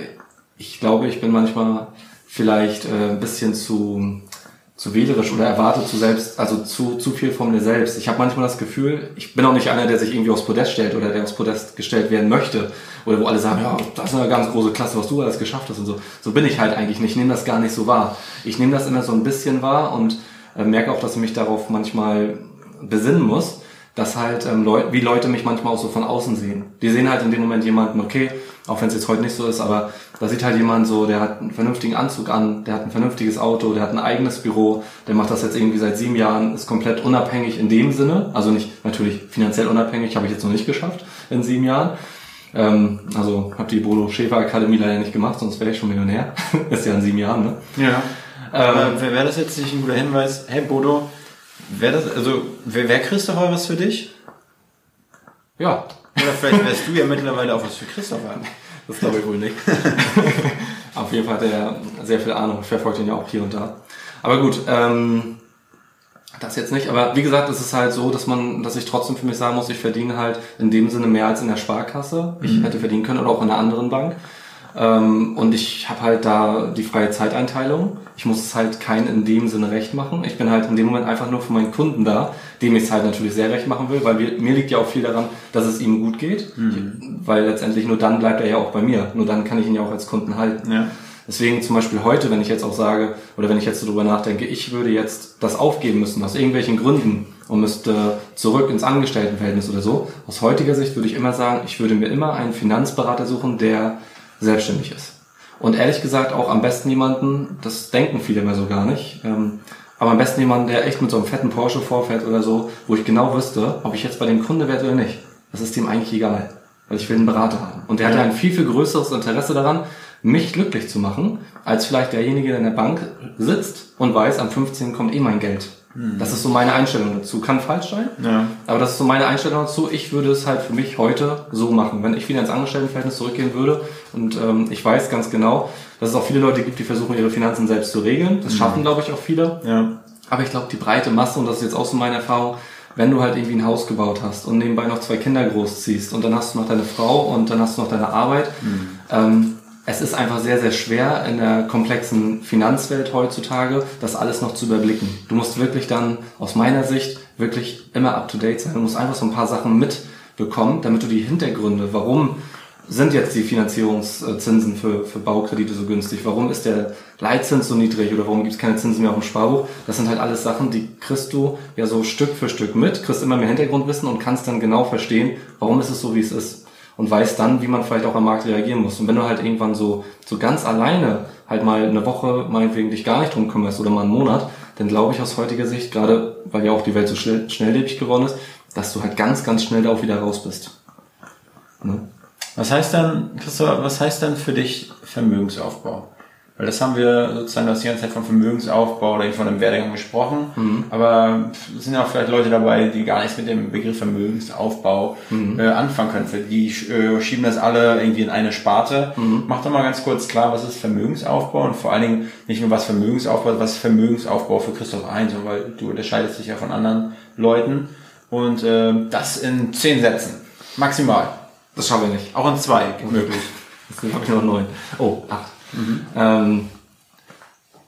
Speaker 4: ich glaube, ich bin manchmal vielleicht äh, ein bisschen zu, zu wählerisch oder erwarte zu selbst, also zu, zu viel von mir selbst. Ich habe manchmal das Gefühl, ich bin auch nicht einer, der sich irgendwie aufs Podest stellt oder der aufs Podest gestellt werden möchte. Oder wo alle sagen, ja, das ist eine ganz große Klasse, was du alles geschafft hast und so. So bin ich halt eigentlich nicht. Ich nehme das gar nicht so wahr. Ich nehme das immer so ein bisschen wahr und äh, merke auch, dass ich mich darauf manchmal besinnen muss, dass halt ähm, Leute, wie Leute mich manchmal auch so von außen sehen. Die sehen halt in dem Moment jemanden, okay, auch wenn es jetzt heute nicht so ist, aber da sieht halt jemand so, der hat einen vernünftigen Anzug an, der hat ein vernünftiges Auto, der hat ein eigenes Büro, der macht das jetzt irgendwie seit sieben Jahren, ist komplett unabhängig in dem Sinne, also nicht natürlich finanziell unabhängig, habe ich jetzt noch nicht geschafft in sieben Jahren. Ähm, also habe die Bodo Schäfer Akademie leider nicht gemacht, sonst wäre ich schon Millionär. ist ja in sieben Jahren, ne?
Speaker 3: Ja.
Speaker 4: Ähm,
Speaker 3: Aber wäre das jetzt nicht ein guter Hinweis? Hey Bodo, wäre das, also, wäre wär Christopher was für dich?
Speaker 4: Ja,
Speaker 3: Oder vielleicht wärst du ja mittlerweile auch was für Christopher.
Speaker 4: Das glaube ich wohl nicht. Auf jeden Fall hat er sehr viel Ahnung. Ich verfolge ihn ja auch hier und da. Aber gut, ähm, das jetzt nicht. Aber wie gesagt, es ist halt so, dass man, dass ich trotzdem für mich sagen muss, ich verdiene halt in dem Sinne mehr als in der Sparkasse. Ich hätte verdienen können oder auch in einer anderen Bank. Ähm, und ich habe halt da die freie Zeiteinteilung. Ich muss es halt kein in dem Sinne recht machen. Ich bin halt in dem Moment einfach nur für meinen Kunden da, dem ich es halt natürlich sehr recht machen will, weil wir, mir liegt ja auch viel daran, dass es ihm gut geht. Ich, weil letztendlich nur dann bleibt er ja auch bei mir. Nur dann kann ich ihn ja auch als Kunden halten.
Speaker 3: Ja.
Speaker 4: Deswegen zum Beispiel heute, wenn ich jetzt auch sage, oder wenn ich jetzt so drüber nachdenke, ich würde jetzt das aufgeben müssen, aus irgendwelchen Gründen und müsste zurück ins Angestelltenverhältnis oder so. Aus heutiger Sicht würde ich immer sagen, ich würde mir immer einen Finanzberater suchen, der selbstständig ist. Und ehrlich gesagt auch am besten jemanden, das denken viele immer so gar nicht, ähm, aber am besten jemanden, der echt mit so einem fetten Porsche vorfährt oder so, wo ich genau wüsste, ob ich jetzt bei dem Kunde werde oder nicht. Das ist dem eigentlich egal. Weil ich will einen Berater haben. Und der hat ja ein viel, viel größeres Interesse daran, mich glücklich zu machen, als vielleicht derjenige, der in der Bank sitzt und weiß, am 15. kommt eh mein Geld. Das ist so meine Einstellung dazu. Kann falsch sein,
Speaker 3: Ja.
Speaker 4: aber das ist so meine Einstellung dazu. Ich würde es halt für mich heute so machen. Wenn ich wieder ins Angestelltenverhältnis zurückgehen würde und ähm, ich weiß ganz genau, dass es auch viele Leute gibt, die versuchen, ihre Finanzen selbst zu regeln. Das schaffen, glaube ich, auch viele.
Speaker 3: Ja.
Speaker 4: Aber ich glaube, die breite Masse, und das ist jetzt auch so meine Erfahrung, wenn du halt irgendwie ein Haus gebaut hast und nebenbei noch zwei Kinder großziehst und dann hast du noch deine Frau und dann hast du noch deine Arbeit, ähm, es ist einfach sehr, sehr schwer in der komplexen Finanzwelt heutzutage, das alles noch zu überblicken. Du musst wirklich dann, aus meiner Sicht, wirklich immer up to date sein. Du musst einfach so ein paar Sachen mitbekommen, damit du die Hintergründe, warum sind jetzt die Finanzierungszinsen für, für Baukredite so günstig? Warum ist der Leitzins so niedrig oder warum gibt es keine Zinsen mehr auf dem Sparbuch? Das sind halt alles Sachen, die kriegst du ja so Stück für Stück mit, kriegst immer mehr Hintergrundwissen und kannst dann genau verstehen, warum ist es so, wie es ist. Und weißt dann, wie man vielleicht auch am Markt reagieren muss. Und wenn du halt irgendwann so, so ganz alleine halt mal eine Woche meinetwegen dich gar nicht drum kümmerst oder mal einen Monat, dann glaube ich aus heutiger Sicht, gerade weil ja auch die Welt so schnell, schnelllebig geworden ist, dass du halt ganz, ganz schnell da auch wieder raus bist.
Speaker 3: Ne? Was heißt dann, Christopher, was heißt dann für dich Vermögensaufbau? Weil das haben wir sozusagen das die ganze Zeit von Vermögensaufbau oder von einem Werdegang gesprochen. Mhm. Aber es sind ja auch vielleicht Leute dabei, die gar nichts mit dem Begriff Vermögensaufbau mhm. äh, anfangen können. Für die äh, schieben das alle irgendwie in eine Sparte. Mhm. Mach doch mal ganz kurz klar, was ist Vermögensaufbau und vor allen Dingen nicht nur was Vermögensaufbau, was ist Vermögensaufbau für Christoph Einso, weil du unterscheidest dich ja von anderen Leuten. Und äh, das in zehn Sätzen. Maximal.
Speaker 4: Das schaffen wir nicht.
Speaker 3: Auch in zwei möglich.
Speaker 4: Deswegen habe ich noch neun. Oh, acht. Mhm. Ähm,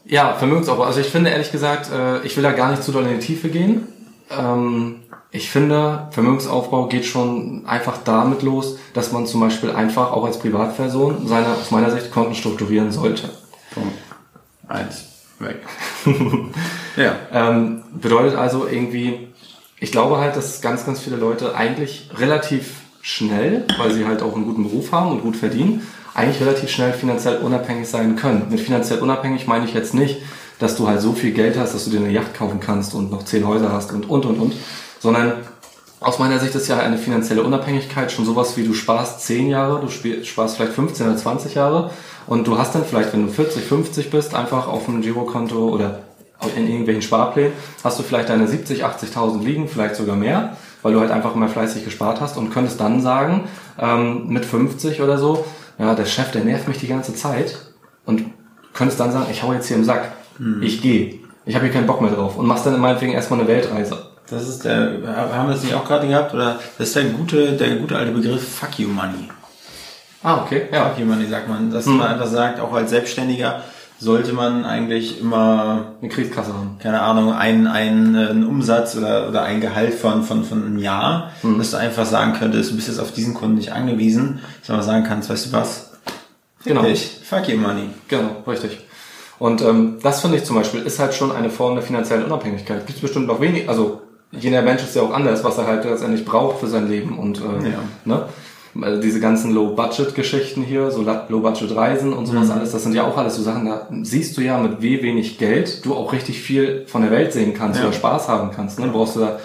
Speaker 4: ja, Vermögensaufbau. Also ich finde ehrlich gesagt, äh, ich will da gar nicht zu doll in die Tiefe gehen. Ähm, ich finde, Vermögensaufbau geht schon einfach damit los, dass man zum Beispiel einfach auch als Privatperson seine, aus meiner Sicht, Konten strukturieren sollte.
Speaker 3: Punkt. Eins. Weg.
Speaker 4: ja. Ähm, bedeutet also irgendwie, ich glaube halt, dass ganz, ganz viele Leute eigentlich relativ schnell, weil sie halt auch einen guten Beruf haben und gut verdienen, eigentlich relativ schnell finanziell unabhängig sein können. Mit finanziell unabhängig meine ich jetzt nicht, dass du halt so viel Geld hast, dass du dir eine Yacht kaufen kannst und noch zehn Häuser hast und, und, und, und, sondern aus meiner Sicht ist ja eine finanzielle Unabhängigkeit schon sowas wie du sparst zehn Jahre, du sparst vielleicht 15 oder 20 Jahre und du hast dann vielleicht, wenn du 40, 50 bist, einfach auf einem Girokonto oder in irgendwelchen Sparplänen, hast du vielleicht deine 70, 80.000 liegen, vielleicht sogar mehr weil du halt einfach mal fleißig gespart hast und könntest dann sagen, ähm, mit 50 oder so, ja, der Chef, der nervt mich die ganze Zeit und könntest dann sagen, ich hau jetzt hier im Sack, mhm. ich gehe, ich habe hier keinen Bock mehr drauf und machst dann meinetwegen erstmal eine Weltreise.
Speaker 3: Das ist der, haben wir das nicht auch gerade gehabt, oder das ist der gute, der gute alte Begriff Fuck you Money.
Speaker 4: Ah, okay,
Speaker 3: ja. Fuck you Money sagt man, dass mhm. man einfach sagt, auch als Selbstständiger, sollte man eigentlich immer
Speaker 4: eine Kriegskasse haben.
Speaker 3: Keine Ahnung, einen, einen, äh, einen Umsatz oder, oder ein Gehalt von, von, von einem Jahr, mhm. dass du einfach sagen könntest, du bist jetzt auf diesen Kunden nicht angewiesen, sondern sagen kannst, weißt du was?
Speaker 4: Fick genau. Dich. Fuck your money. Genau, richtig. Und ähm, das finde ich zum Beispiel ist halt schon eine Form der finanziellen Unabhängigkeit. Gibt es bestimmt noch wenig, also jeder Mensch ist ja auch anders, was er halt letztendlich braucht für sein Leben und äh, ja. ne? Also diese ganzen Low-Budget-Geschichten hier, so Low-Budget-Reisen und sowas mhm. alles, das sind ja auch alles so Sachen, da siehst du ja, mit wie wenig Geld du auch richtig viel von der Welt sehen kannst ja. oder Spaß haben kannst. Ne? Brauchst du da,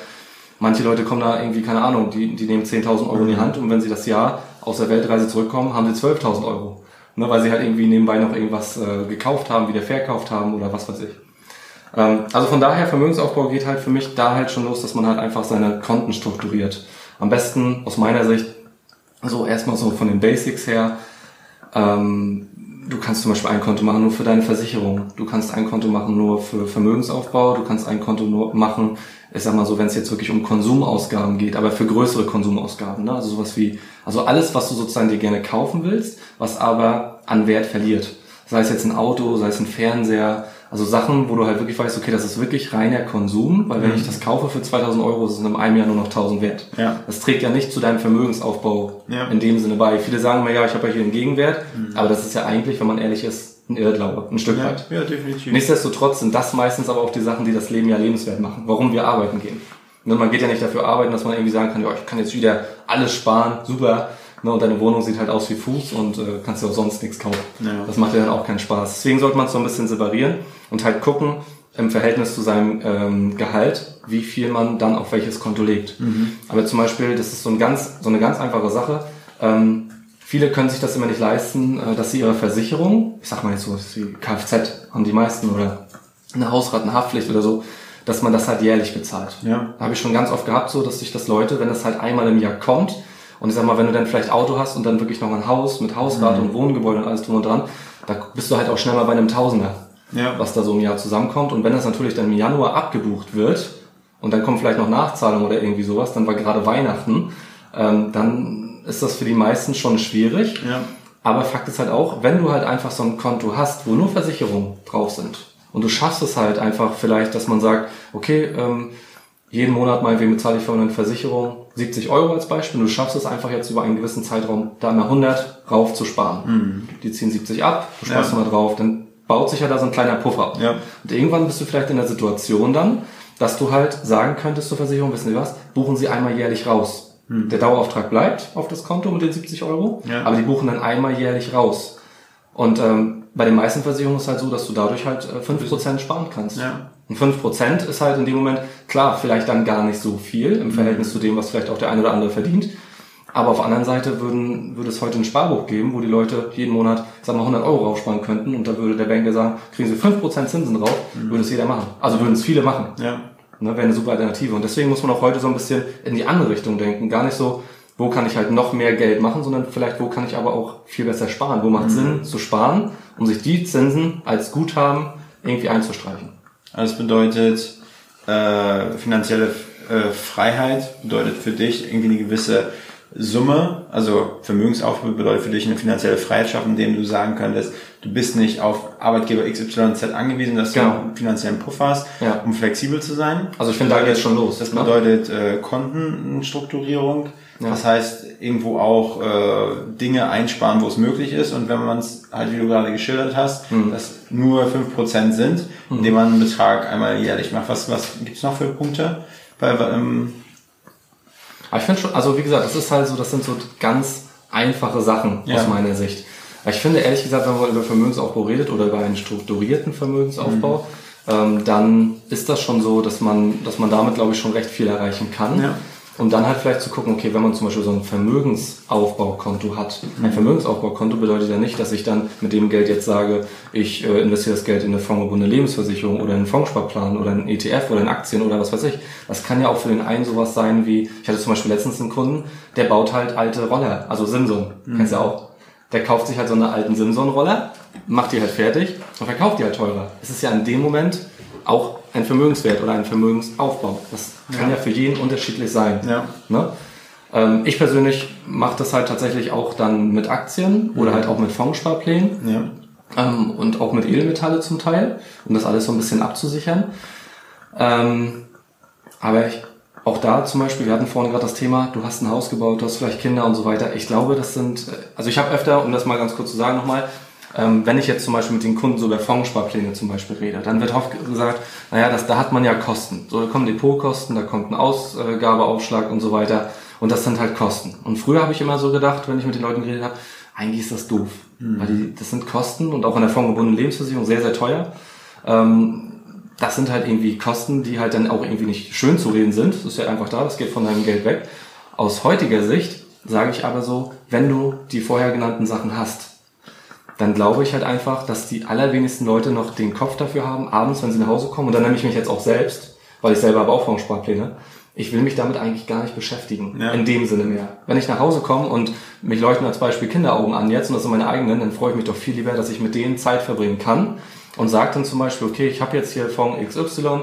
Speaker 4: manche Leute kommen da irgendwie, keine Ahnung, die, die nehmen 10.000 Euro mhm. in die mhm. Hand und wenn sie das Jahr aus der Weltreise zurückkommen, haben sie 12.000 Euro. Ne? Weil sie halt irgendwie nebenbei noch irgendwas äh, gekauft haben, wieder verkauft haben oder was weiß ich. Ähm, also von daher, Vermögensaufbau geht halt für mich da halt schon los, dass man halt einfach seine Konten strukturiert. Am besten aus meiner Sicht so erstmal so von den Basics her. Ähm, du kannst zum Beispiel ein Konto machen nur für deine Versicherung. Du kannst ein Konto machen nur für Vermögensaufbau. Du kannst ein Konto nur machen, ich sag mal so, wenn es jetzt wirklich um Konsumausgaben geht, aber für größere Konsumausgaben. Ne? Also sowas wie, also alles, was du sozusagen dir gerne kaufen willst, was aber an Wert verliert. Sei es jetzt ein Auto, sei es ein Fernseher, also Sachen, wo du halt wirklich weißt, okay, das ist wirklich reiner Konsum, weil wenn mhm. ich das kaufe für 2000 Euro, ist es in einem Jahr nur noch 1000 wert. Ja. Das trägt ja nicht zu deinem Vermögensaufbau ja. in dem Sinne bei. Viele sagen mir, ja, ich habe ja hier einen Gegenwert, mhm. aber das ist ja eigentlich, wenn man ehrlich ist, ein Irrglaube, ein Stück
Speaker 3: ja,
Speaker 4: weit.
Speaker 3: Ja, definitiv.
Speaker 4: Nichtsdestotrotz sind das meistens aber auch die Sachen, die das Leben ja lebenswert machen, warum wir arbeiten gehen. Ne, man geht ja nicht dafür arbeiten, dass man irgendwie sagen kann, ja, ich kann jetzt wieder alles sparen, super, Ne, und deine Wohnung sieht halt aus wie Fuß und äh, kannst dir auch sonst nichts kaufen. Ja. Das macht dir dann auch keinen Spaß. Deswegen sollte man es so ein bisschen separieren und halt gucken, im Verhältnis zu seinem ähm, Gehalt, wie viel man dann auf welches Konto legt. Mhm. Aber zum Beispiel, das ist so, ein ganz, so eine ganz einfache Sache. Ähm, viele können sich das immer nicht leisten, äh, dass sie ihre Versicherung, ich sag mal jetzt so wie Kfz haben die meisten oder eine Hausrattenhaftpflicht oder so, dass man das halt jährlich bezahlt. Ja. Habe ich schon ganz oft gehabt, so dass sich das Leute, wenn das halt einmal im Jahr kommt, und ich sag mal, wenn du dann vielleicht Auto hast und dann wirklich noch ein Haus mit Hausrat mhm. und Wohngebäude und alles drum und dran, da bist du halt auch schnell mal bei einem Tausender, ja. was da so im Jahr zusammenkommt. Und wenn das natürlich dann im Januar abgebucht wird und dann kommt vielleicht noch Nachzahlung oder irgendwie sowas, dann war gerade Weihnachten, ähm, dann ist das für die meisten schon schwierig. Ja. Aber Fakt ist halt auch, wenn du halt einfach so ein Konto hast, wo nur Versicherungen drauf sind und du schaffst es halt einfach vielleicht, dass man sagt, okay, ähm, jeden Monat meinetwegen bezahle ich für eine Versicherung 70 Euro als Beispiel. Du schaffst es einfach jetzt über einen gewissen Zeitraum da mal 100 rauf zu sparen. Mhm. Die ziehen 70 ab, du sparst ja. mal drauf, dann baut sich ja da so ein kleiner Puffer. Ja. Und irgendwann bist du vielleicht in der Situation dann, dass du halt sagen könntest zur Versicherung, wissen Sie was, buchen Sie einmal jährlich raus. Mhm. Der Dauerauftrag bleibt auf das Konto mit den 70 Euro, ja. aber die buchen dann einmal jährlich raus. Und ähm, bei den meisten Versicherungen ist es halt so, dass du dadurch halt äh, 5% sparen kannst. Ja. Und 5% ist halt in dem Moment, klar, vielleicht dann gar nicht so viel im Verhältnis zu dem, was vielleicht auch der eine oder andere verdient. Aber auf der anderen Seite würden, würde es heute ein Sparbuch geben, wo die Leute jeden Monat, sagen wir 100 Euro raussparen könnten und da würde der Banker sagen, kriegen sie 5% Zinsen drauf, mhm. würde es jeder machen. Also würden es viele machen. Ja. Ne, wäre eine super Alternative. Und deswegen muss man auch heute so ein bisschen in die andere Richtung denken. Gar nicht so, wo kann ich halt noch mehr Geld machen, sondern vielleicht, wo kann ich aber auch viel besser sparen? Wo macht mhm. Sinn zu sparen, um sich die Zinsen als Guthaben irgendwie einzustreichen?
Speaker 3: Also das bedeutet, äh, finanzielle äh, Freiheit bedeutet für dich irgendwie eine gewisse Summe, also Vermögensaufbau bedeutet für dich eine finanzielle Freiheit schaffen, indem du sagen könntest, du bist nicht auf Arbeitgeber XYZ angewiesen, dass genau. du einen finanziellen Puffer hast, ja. um flexibel zu sein.
Speaker 4: Also ich finde, da geht schon los.
Speaker 3: Das ne? bedeutet äh, Kontenstrukturierung. Ja. Das heißt, irgendwo auch äh, Dinge einsparen, wo es möglich ist. Und wenn man es halt, wie du gerade geschildert hast, mhm. dass nur fünf Prozent sind, mhm. indem man einen Betrag einmal jährlich macht. Was, was gibt's noch für Punkte? Bei, ähm,
Speaker 4: aber ich finde schon, also wie gesagt, das ist halt so, das sind so ganz einfache Sachen ja. aus meiner Sicht. Ich finde ehrlich gesagt, wenn man über Vermögensaufbau redet oder über einen strukturierten Vermögensaufbau, mhm. ähm, dann ist das schon so, dass man, dass man damit, glaube ich, schon recht viel erreichen kann. Ja. Und dann halt vielleicht zu gucken, okay, wenn man zum Beispiel so ein Vermögensaufbaukonto hat. Ein mhm. Vermögensaufbaukonto bedeutet ja nicht, dass ich dann mit dem Geld jetzt sage, ich äh, investiere das Geld in eine fondgebundene Lebensversicherung oder in einen Fondssparplan oder einen ETF oder in Aktien oder was weiß ich. Das kann ja auch für den einen sowas sein wie, ich hatte zum Beispiel letztens einen Kunden, der baut halt alte Roller, also Simson, mhm. kennst du ja auch. Der kauft sich halt so eine alten Simson-Roller, macht die halt fertig und verkauft die halt teurer. Es ist ja in dem Moment auch ein Vermögenswert oder ein Vermögensaufbau. Das kann ja, ja für jeden unterschiedlich sein. Ja. Ne? Ähm, ich persönlich mache das halt tatsächlich auch dann mit Aktien oder halt auch mit Fondssparplänen. Ja. Ähm, und auch mit Edelmetalle zum Teil, um das alles so ein bisschen abzusichern. Ähm, aber ich, auch da zum Beispiel, wir hatten vorhin gerade das Thema, du hast ein Haus gebaut, du hast vielleicht Kinder und so weiter. Ich glaube, das sind, also ich habe öfter, um das mal ganz kurz zu sagen nochmal, wenn ich jetzt zum Beispiel mit den Kunden so über Fondssparpläne zum Beispiel rede, dann wird oft gesagt, naja, das, da hat man ja Kosten. So, da kommen Depotkosten, da kommt ein Ausgabeaufschlag und so weiter. Und das sind halt Kosten. Und früher habe ich immer so gedacht, wenn ich mit den Leuten geredet habe, eigentlich ist das doof. Mhm. Weil die, das sind Kosten und auch in der fondgebundenen Lebensversicherung sehr, sehr teuer. Ähm, das sind halt irgendwie Kosten, die halt dann auch irgendwie nicht schön zu reden sind. Das ist ja einfach da, das geht von deinem Geld weg. Aus heutiger Sicht sage ich aber so, wenn du die vorher genannten Sachen hast, dann glaube ich halt einfach, dass die allerwenigsten Leute noch den Kopf dafür haben, abends, wenn sie nach Hause kommen, und dann nehme ich mich jetzt auch selbst, weil ich selber habe auch Fondssparpläne, ich will mich damit eigentlich gar nicht beschäftigen, ja. in dem Sinne mehr. Wenn ich nach Hause komme und mich leuchten als Beispiel Kinderaugen an jetzt, und das sind meine eigenen, dann freue ich mich doch viel lieber, dass ich mit denen Zeit verbringen kann und sage dann zum Beispiel, okay, ich habe jetzt hier Fonds XY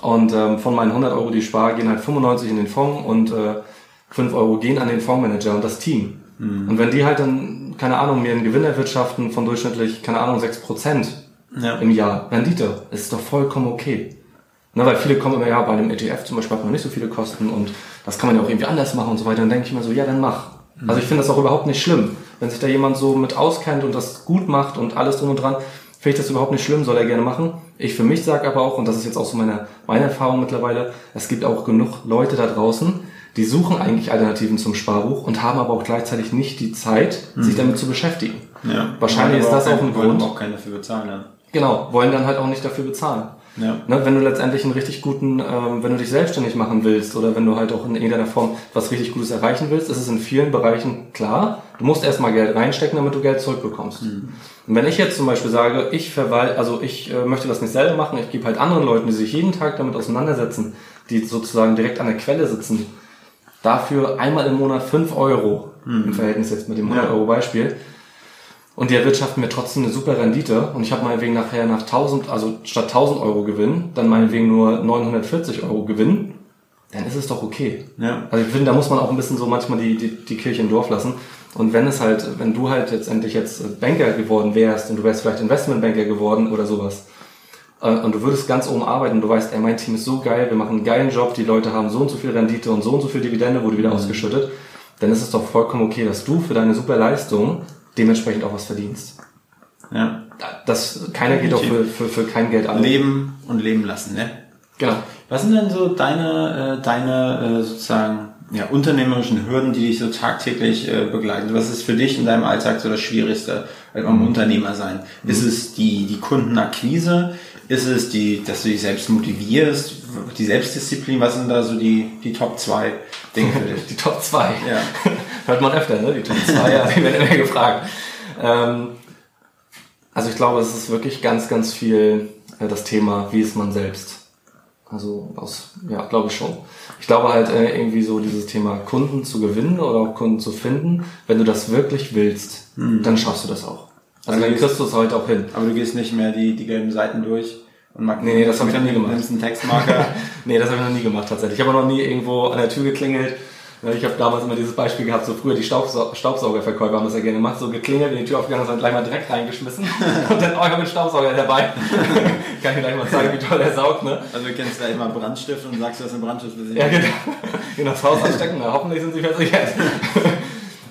Speaker 4: und ähm, von meinen 100 Euro, die ich spare, gehen halt 95 in den Fonds und äh, 5 Euro gehen an den Fondsmanager und das Team. Mhm. Und wenn die halt dann, keine Ahnung, mir einen Gewinn erwirtschaften von durchschnittlich, keine Ahnung, 6% ja. im Jahr Rendite, ist doch vollkommen okay. Ne, weil viele kommen immer, ja, bei einem ETF zum Beispiel hat man nicht so viele Kosten und das kann man ja auch irgendwie anders machen und so weiter. Dann denke ich immer so, ja, dann mach. Mhm. Also ich finde das auch überhaupt nicht schlimm. Wenn sich da jemand so mit auskennt und das gut macht und alles drum und dran, finde ich das überhaupt nicht schlimm, soll er gerne machen. Ich für mich sage aber auch, und das ist jetzt auch so meine, meine Erfahrung mittlerweile, es gibt auch genug Leute da draußen, die suchen eigentlich Alternativen zum Sparbuch und haben aber auch gleichzeitig nicht die Zeit, mhm. sich damit zu beschäftigen. Ja. Wahrscheinlich ist das auch ein Grund.
Speaker 3: auch keinen dafür bezahlen. Ja.
Speaker 4: Genau, wollen dann halt auch nicht dafür bezahlen. Ja. Ne, wenn du letztendlich einen richtig guten, ähm, wenn du dich selbstständig machen willst oder wenn du halt auch in irgendeiner Form was richtig Gutes erreichen willst, ist es in vielen Bereichen klar. Du musst erstmal Geld reinstecken, damit du Geld zurückbekommst. Mhm. Und wenn ich jetzt zum Beispiel sage, ich verwalte, also ich äh, möchte das nicht selber machen, ich gebe halt anderen Leuten, die sich jeden Tag damit auseinandersetzen, die sozusagen direkt an der Quelle sitzen, dafür einmal im Monat 5 Euro, mhm. im Verhältnis jetzt mit dem 100 Euro Beispiel. Und die erwirtschaften mir trotzdem eine super Rendite und ich habe meinetwegen nachher nach 1000, also statt 1000 Euro Gewinn, dann meinetwegen nur 940 Euro Gewinn, dann ist es doch okay. Ja. Also ich finde, da muss man auch ein bisschen so manchmal die, die, die Kirche im Dorf lassen. Und wenn es halt, wenn du halt letztendlich jetzt Banker geworden wärst und du wärst vielleicht Investmentbanker geworden oder sowas, äh, und du würdest ganz oben arbeiten und du weißt, ey, mein Team ist so geil, wir machen einen geilen Job, die Leute haben so und so viel Rendite und so und so viel Dividende wurde wieder mhm. ausgeschüttet, dann ist es doch vollkommen okay, dass du für deine super Leistung dementsprechend auch was verdienst. Ja. Das, keiner geht doch für, für, für kein Geld
Speaker 3: an. Leben und leben lassen, ne?
Speaker 4: Genau.
Speaker 3: Was sind denn so deine, äh, deine äh, sozusagen ja, unternehmerischen Hürden, die dich so tagtäglich äh, begleiten? Was ist für dich in deinem Alltag so das Schwierigste beim mhm. Unternehmer sein? Mhm. Ist es die, die Kundenakquise? Ist es die, dass du dich selbst motivierst? Die Selbstdisziplin? Was sind da so die, die Top 2 Dinge für dich?
Speaker 4: die Top 2? Ja. Hört man öfter, ne? Die Top 2, ja, die werden immer gefragt. Ähm, also ich glaube, es ist wirklich ganz, ganz viel äh, das Thema, wie ist man selbst? Also aus, ja, glaube ich schon. Ich glaube halt äh, irgendwie so dieses Thema Kunden zu gewinnen oder auch Kunden zu finden, wenn du das wirklich willst, mhm. dann schaffst du das auch. Also dann kriegst du es heute auch hin.
Speaker 3: Aber du gehst nicht mehr die, die gelben Seiten durch
Speaker 4: und mag Nee, nee das habe ich noch nie gemacht.
Speaker 3: Nimmst einen Textmarker.
Speaker 4: nee, das habe ich noch nie gemacht tatsächlich. Ich habe noch nie irgendwo an der Tür geklingelt ich habe damals immer dieses Beispiel gehabt, so früher die Staubsau Staubsaugerverkäufer haben das ja gerne gemacht, so geklingelt, in die Tür aufgegangen und dann gleich mal direkt reingeschmissen und dann, oh, ich habe einen Staubsauger dabei. Kann ich gleich mal zeigen, wie toll er saugt, ne?
Speaker 3: Also du kennst gleich mal Brandstift und sagst, du hast einen Brandstift
Speaker 4: gesehen. Ja, genau. genau, das Haus anstecken, na, hoffentlich sind sie versichert.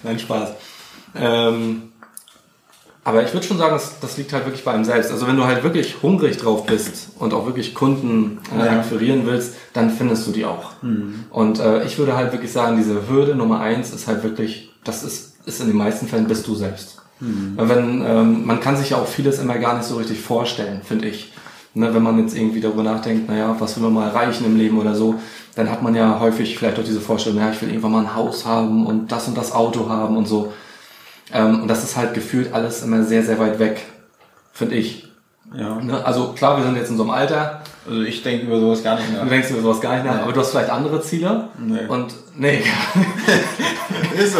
Speaker 4: Nein, Spaß. Ähm, aber ich würde schon sagen, das, das liegt halt wirklich bei einem selbst. Also wenn du halt wirklich hungrig drauf bist und auch wirklich Kunden äh, ja. akquirieren willst, dann findest du die auch. Mhm. Und äh, ich würde halt wirklich sagen, diese Hürde Nummer eins ist halt wirklich, das ist, ist in den meisten Fällen bist du selbst. Mhm. Wenn, ähm, man kann sich ja auch vieles immer gar nicht so richtig vorstellen, finde ich. Ne, wenn man jetzt irgendwie darüber nachdenkt, naja, was will man mal erreichen im Leben oder so, dann hat man ja häufig vielleicht auch diese Vorstellung, ja, ich will irgendwann mal ein Haus haben und das und das Auto haben und so. Ähm, und das ist halt gefühlt alles immer sehr, sehr weit weg, finde ich. Ja. Ne? Also klar, wir sind jetzt in so einem Alter.
Speaker 3: Also ich denke über sowas gar nicht
Speaker 4: mehr. Du denkst über sowas gar nicht mehr, nee. aber du hast vielleicht andere Ziele. Nee. Und nee. ist so.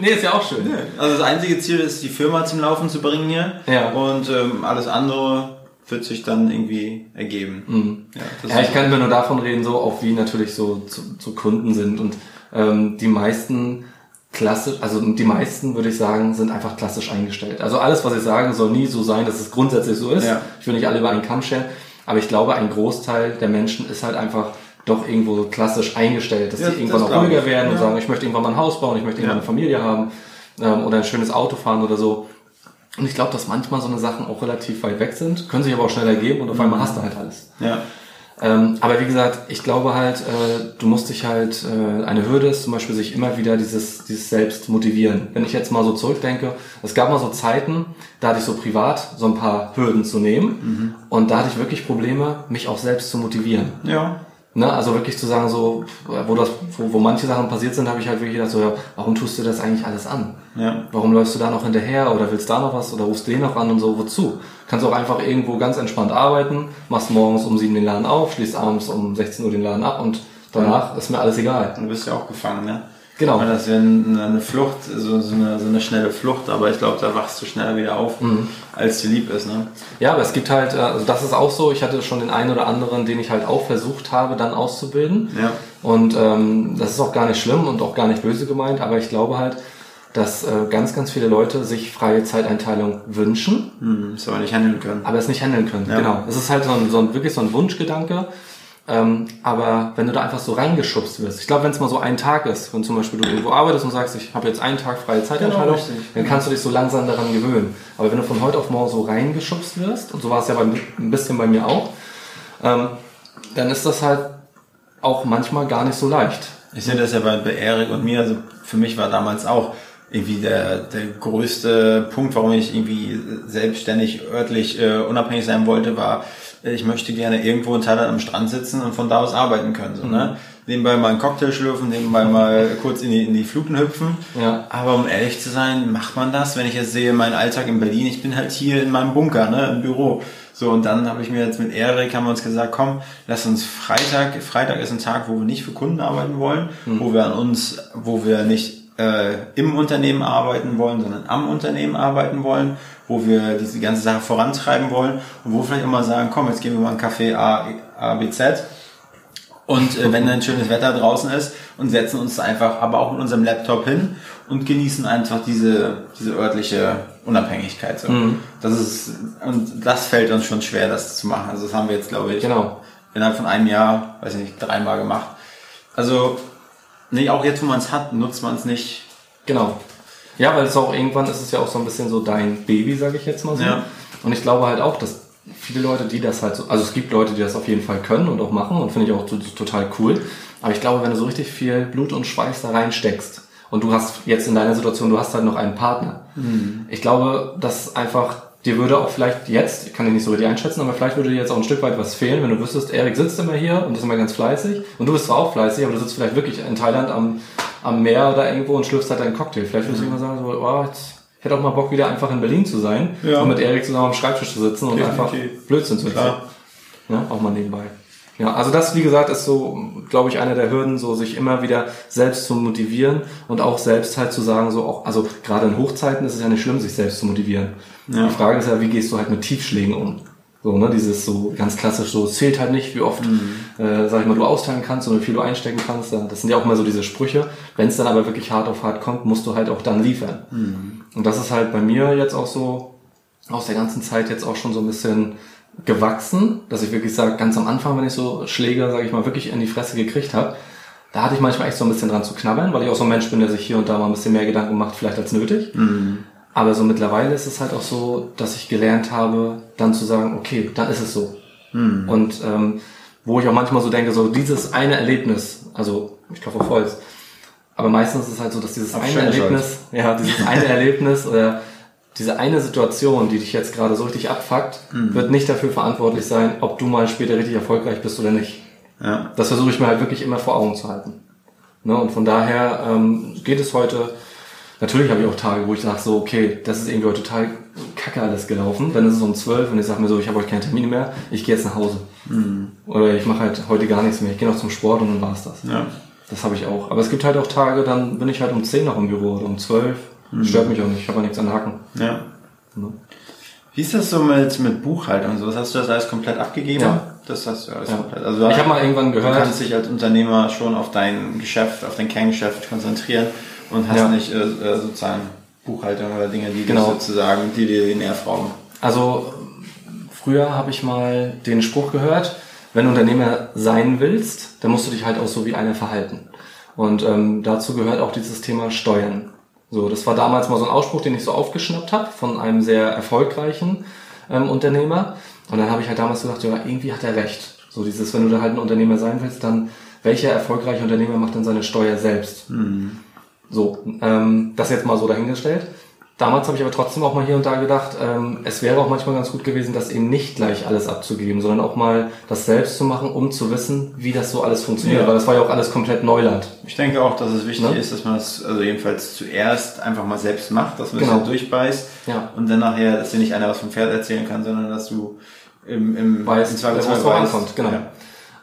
Speaker 4: nee, ist ja auch schön. Nee.
Speaker 3: Also das einzige Ziel ist, die Firma zum Laufen zu bringen hier. Ja. Und ähm, alles andere wird sich dann irgendwie ergeben.
Speaker 4: Mhm. Ja, ja ich kann mir nur davon reden, so auch wie natürlich so zu, zu Kunden sind. Und ähm, die meisten klassisch, also die meisten würde ich sagen, sind einfach klassisch eingestellt. Also alles, was ich sage, soll nie so sein, dass es grundsätzlich so ist. Ja. Ich will nicht alle über einen Kamm scheren, aber ich glaube, ein Großteil der Menschen ist halt einfach doch irgendwo so klassisch eingestellt, dass ja, die irgendwann auch ruhiger werden ja. und sagen, ich möchte irgendwann mal ein Haus bauen, ich möchte irgendwann eine Familie haben ähm, oder ein schönes Auto fahren oder so. Und ich glaube, dass manchmal so eine Sachen auch relativ weit weg sind, können sich aber auch schneller geben und auf einmal hast du halt alles. Ja. Ähm, aber wie gesagt, ich glaube halt, äh, du musst dich halt, äh, eine Hürde ist zum Beispiel sich immer wieder dieses, dieses Selbst motivieren. Wenn ich jetzt mal so zurückdenke, es gab mal so Zeiten, da hatte ich so privat so ein paar Hürden zu nehmen mhm. und da hatte ich wirklich Probleme, mich auch selbst zu motivieren. Ja. Ne, also wirklich zu sagen, so, wo das, wo, wo manche Sachen passiert sind, habe ich halt wirklich gedacht, so, ja, warum tust du das eigentlich alles an? Ja. Warum läufst du da noch hinterher oder willst da noch was oder rufst den noch an und so, wozu? Kannst auch einfach irgendwo ganz entspannt arbeiten, machst morgens um sieben den Laden auf, schließt abends um 16 Uhr den Laden ab und danach ja. ist mir alles egal.
Speaker 3: Du bist ja auch gefangen, ne?
Speaker 4: Genau.
Speaker 3: Weil das wäre eine Flucht, so, so, eine, so eine schnelle Flucht, aber ich glaube, da wachst du schneller wieder auf, mhm. als dir lieb ist. Ne?
Speaker 4: Ja, aber es gibt halt, äh, also das ist auch so, ich hatte schon den einen oder anderen, den ich halt auch versucht habe, dann auszubilden. Ja. Und ähm, das ist auch gar nicht schlimm und auch gar nicht böse gemeint, aber ich glaube halt, dass äh, ganz, ganz viele Leute sich freie Zeiteinteilung wünschen.
Speaker 3: Mhm, es aber nicht handeln können.
Speaker 4: Aber es nicht handeln können, ja. genau. Es ist halt so ein, so ein, wirklich so ein Wunschgedanke ähm, aber wenn du da einfach so reingeschubst wirst, ich glaube, wenn es mal so ein Tag ist, wenn zum Beispiel du irgendwo arbeitest und sagst, ich habe jetzt einen Tag freie Zeitanteilung, genau, dann kannst du dich so langsam daran gewöhnen. Aber wenn du von heute auf morgen so reingeschubst wirst, und so war es ja bei, ein bisschen bei mir auch, ähm, dann ist das halt auch manchmal gar nicht so leicht.
Speaker 3: Ich sehe das ja bei, bei Erik und mir, also für mich war damals auch irgendwie der, der größte Punkt, warum ich irgendwie selbstständig örtlich äh, unabhängig sein wollte, war, ich möchte gerne irgendwo in Thailand am Strand sitzen und von da aus arbeiten können. So, ne? mhm. ne? Nebenbei mal einen Cocktail schlürfen, nebenbei mal kurz in die, in die Fluten hüpfen. Ja. Aber um ehrlich zu sein, macht man das, wenn ich jetzt sehe, meinen Alltag in Berlin, ich bin halt hier in meinem Bunker, ne, im Büro. So, und dann habe ich mir jetzt mit Erik, haben wir uns gesagt, komm, lass uns Freitag, Freitag ist ein Tag, wo wir nicht für Kunden arbeiten wollen, mhm. wo wir an uns, wo wir nicht äh, im Unternehmen arbeiten wollen, sondern am Unternehmen arbeiten wollen, wo wir diese ganze Sache vorantreiben wollen und wo vielleicht mal sagen, komm, jetzt gehen wir mal einen Kaffee A, A B, Z und äh, wenn dann schönes Wetter draußen ist und setzen uns einfach aber auch mit unserem Laptop hin und genießen einfach diese, diese örtliche Unabhängigkeit. So.
Speaker 4: Mhm.
Speaker 3: Das ist, und das fällt uns schon schwer, das zu machen. Also das haben wir jetzt, glaube ich,
Speaker 4: Genau.
Speaker 3: innerhalb von einem Jahr, weiß ich nicht, dreimal gemacht. Also, nee, auch jetzt, wo man es hat, nutzt man es nicht.
Speaker 4: Genau. Ja, weil es auch irgendwann ist es ja auch so ein bisschen so dein Baby, sage ich jetzt mal so.
Speaker 3: Ja.
Speaker 4: Und ich glaube halt auch, dass viele Leute, die das halt so, also es gibt Leute, die das auf jeden Fall können und auch machen und finde ich auch to- total cool. Aber ich glaube, wenn du so richtig viel Blut und Schweiß da reinsteckst und du hast jetzt in deiner Situation, du hast halt noch einen Partner. Ich glaube, dass einfach dir würde auch vielleicht jetzt, ich kann dich nicht so richtig einschätzen, aber vielleicht würde dir jetzt auch ein Stück weit was fehlen, wenn du wüsstest, Erik sitzt immer hier und ist immer ganz fleißig und du bist zwar auch fleißig, aber du sitzt vielleicht wirklich in Thailand am, am Meer oder irgendwo und schlürfst halt deinen Cocktail. Vielleicht würdest du immer sagen, so, oh, jetzt, ich hätte auch mal Bock, wieder einfach in Berlin zu sein
Speaker 3: Ja.
Speaker 4: und mit Erik zusammen am Schreibtisch zu sitzen und
Speaker 3: Definitiv.
Speaker 4: einfach Blödsinn zu erzählen. Ja, auch mal nebenbei. Ja, also das, wie gesagt, ist so, glaube ich, eine der Hürden, so sich immer wieder selbst zu motivieren und auch selbst halt zu sagen, so auch, also gerade in Hochzeiten ist es ja nicht schlimm, sich selbst zu motivieren.
Speaker 3: Ja.
Speaker 4: Die Frage ist ja, wie gehst du halt mit Tiefschlägen um? So, ne, dieses so ganz klassisch, so es zählt halt nicht, wie oft, äh, sag ich mal, du austeilen kannst und wie viel du einstecken kannst. Das sind ja auch mal so diese Sprüche. Wenn es dann aber wirklich hart auf hart kommt, musst du halt auch dann liefern. Und das ist halt bei mir jetzt auch so aus der ganzen Zeit jetzt auch schon so ein bisschen gewachsen, dass ich wirklich sage, ganz am Anfang, wenn ich so Schläge, sage ich mal, wirklich in die Fresse gekriegt habe, da hatte ich manchmal echt so ein bisschen dran zu knabbern, weil ich auch so ein Mensch bin, der sich hier und da mal ein bisschen mehr Gedanken macht, vielleicht als nötig. Aber so mittlerweile ist es halt auch so, dass ich gelernt habe, dann zu sagen, okay, dann ist es so. Und ähm, wo ich auch manchmal so denke, so dieses eine Erlebnis, also ich klopfe auf Holz, aber meistens ist es halt so, dass dieses
Speaker 3: Auf
Speaker 4: eine Erlebnis, ja, dieses eine Erlebnis oder diese eine Situation, die dich jetzt gerade so richtig abfuckt, wird nicht dafür verantwortlich sein, ob du mal später richtig erfolgreich bist oder nicht.
Speaker 3: Ja.
Speaker 4: Das versuche ich mir halt wirklich immer vor Augen zu halten. Ne? Und von daher ähm, geht es heute. Natürlich habe ich auch Tage, wo ich sage so, okay, das ist irgendwie heute total kacke alles gelaufen. Dann ist es um 12 und ich sage mir so, ich habe heute keine Termine mehr, ich gehe jetzt nach Hause. Oder ich mache halt heute gar nichts mehr, ich gehe noch zum Sport und dann war's das.
Speaker 3: Ja.
Speaker 4: Das habe ich auch. Aber es gibt halt auch Tage, dann bin ich halt um 10 noch im Büro oder um 12. Stört mich auch nicht, ich habe ja nichts an Haken.
Speaker 3: Ja.
Speaker 4: Ne?
Speaker 3: Wie ist das so mit, mit Buchhaltung und sowas? Hast du das alles komplett abgegeben?
Speaker 4: Ja.
Speaker 3: Das hast du alles
Speaker 4: Ja.
Speaker 3: komplett. Also
Speaker 4: Ich habe mal irgendwann
Speaker 3: du
Speaker 4: gehört,
Speaker 3: kannst dich als Unternehmer schon auf dein Geschäft, auf dein Kerngeschäft konzentrieren und hast
Speaker 4: Ja.
Speaker 3: nicht äh, äh, sozusagen Buchhaltung oder Dinge, die
Speaker 4: Genau.
Speaker 3: dir sozusagen, die dir den Nerv rauben.
Speaker 4: Also früher habe ich mal den Spruch gehört, wenn du Unternehmer sein willst, dann musst du dich halt auch so wie einer verhalten. Und ähm, dazu gehört auch dieses Thema Steuern. So, das war damals mal so ein Ausspruch, den ich so aufgeschnappt habe von einem sehr erfolgreichen ähm, Unternehmer. Und dann habe ich halt damals gedacht, ja, irgendwie hat er recht. So dieses, wenn du da halt ein Unternehmer sein willst, dann welcher erfolgreiche Unternehmer macht dann seine Steuer selbst? So, ähm, das jetzt mal so dahingestellt. Damals habe ich aber trotzdem auch mal hier und da gedacht, ähm, es wäre auch manchmal ganz gut gewesen, das eben nicht gleich alles abzugeben, sondern auch mal das selbst zu machen, um zu wissen, wie das so alles funktioniert.
Speaker 3: Ja.
Speaker 4: Weil das war ja auch alles komplett Neuland.
Speaker 3: Ich denke auch, dass es wichtig
Speaker 4: Ne?
Speaker 3: ist, dass man das also jedenfalls zuerst einfach mal selbst macht, dass man
Speaker 4: Genau.
Speaker 3: das durchbeißt
Speaker 4: Ja.
Speaker 3: und dann nachher, dass dir nicht einer was vom Pferd erzählen kann, sondern dass du im, im
Speaker 4: Weiß,
Speaker 3: im Zweifelsfall weißt.
Speaker 4: ankommt, genau.
Speaker 3: Ja.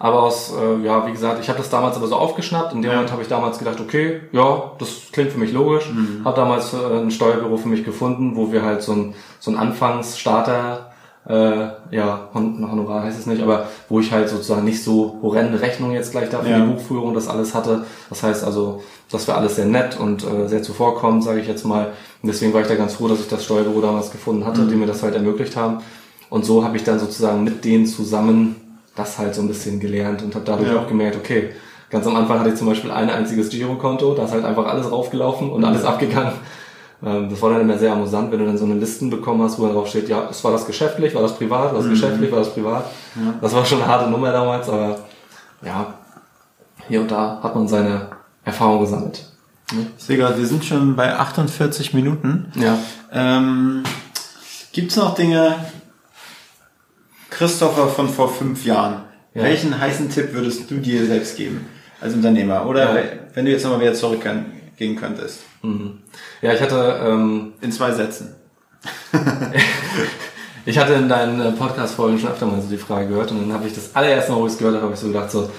Speaker 4: Aber aus, äh, ja, wie gesagt, ich habe das damals aber so aufgeschnappt. In dem
Speaker 3: Ja.
Speaker 4: Moment habe ich damals gedacht, okay, ja, das klingt für mich logisch.
Speaker 3: Mhm.
Speaker 4: Habe damals äh, ein Steuerbüro für mich gefunden, wo wir halt so ein, so ein Anfangsstarter, äh, ja, Hon Honorar heißt es nicht, aber wo ich halt sozusagen nicht so horrende Rechnungen jetzt gleich da für
Speaker 3: Ja.
Speaker 4: die Buchführung das alles hatte. Das heißt also, das war alles sehr nett und äh, sehr zuvorkommend, sage ich jetzt mal. Und deswegen war ich da ganz froh, dass ich das Steuerbüro damals gefunden hatte, die mir das halt ermöglicht haben. Und so habe ich dann sozusagen mit denen zusammen das halt so ein bisschen gelernt und habe dadurch
Speaker 3: Ja.
Speaker 4: auch gemerkt, okay, ganz am Anfang hatte ich zum Beispiel ein einziges Girokonto, da ist halt einfach alles raufgelaufen und alles abgegangen. Ähm, Das war dann immer sehr amüsant, wenn du dann so eine Listen bekommen hast, wo dann drauf steht, ja, es war das geschäftlich, war das privat, war das geschäftlich, war das privat. Das war schon eine harte Nummer damals, aber ja, hier und da hat man seine Erfahrung gesammelt.
Speaker 3: Ich sehe gerade, wir sind schon bei 48 Minuten.
Speaker 4: Ja.
Speaker 3: Ähm, Gibt es noch Dinge, Christopher von vor fünf Jahren,
Speaker 4: Ja.
Speaker 3: welchen heißen Tipp würdest du dir selbst geben als Unternehmer? Oder
Speaker 4: Ja.
Speaker 3: wenn du jetzt nochmal wieder zurückgehen könntest?
Speaker 4: Mhm. Ja, ich hatte ähm,
Speaker 3: In zwei Sätzen.
Speaker 4: Ich hatte in deinen äh, Podcast-Folgen schon öfter mal so die Frage gehört und dann habe ich das allererste Mal, wo ich es gehört habe, habe ich so gedacht, so,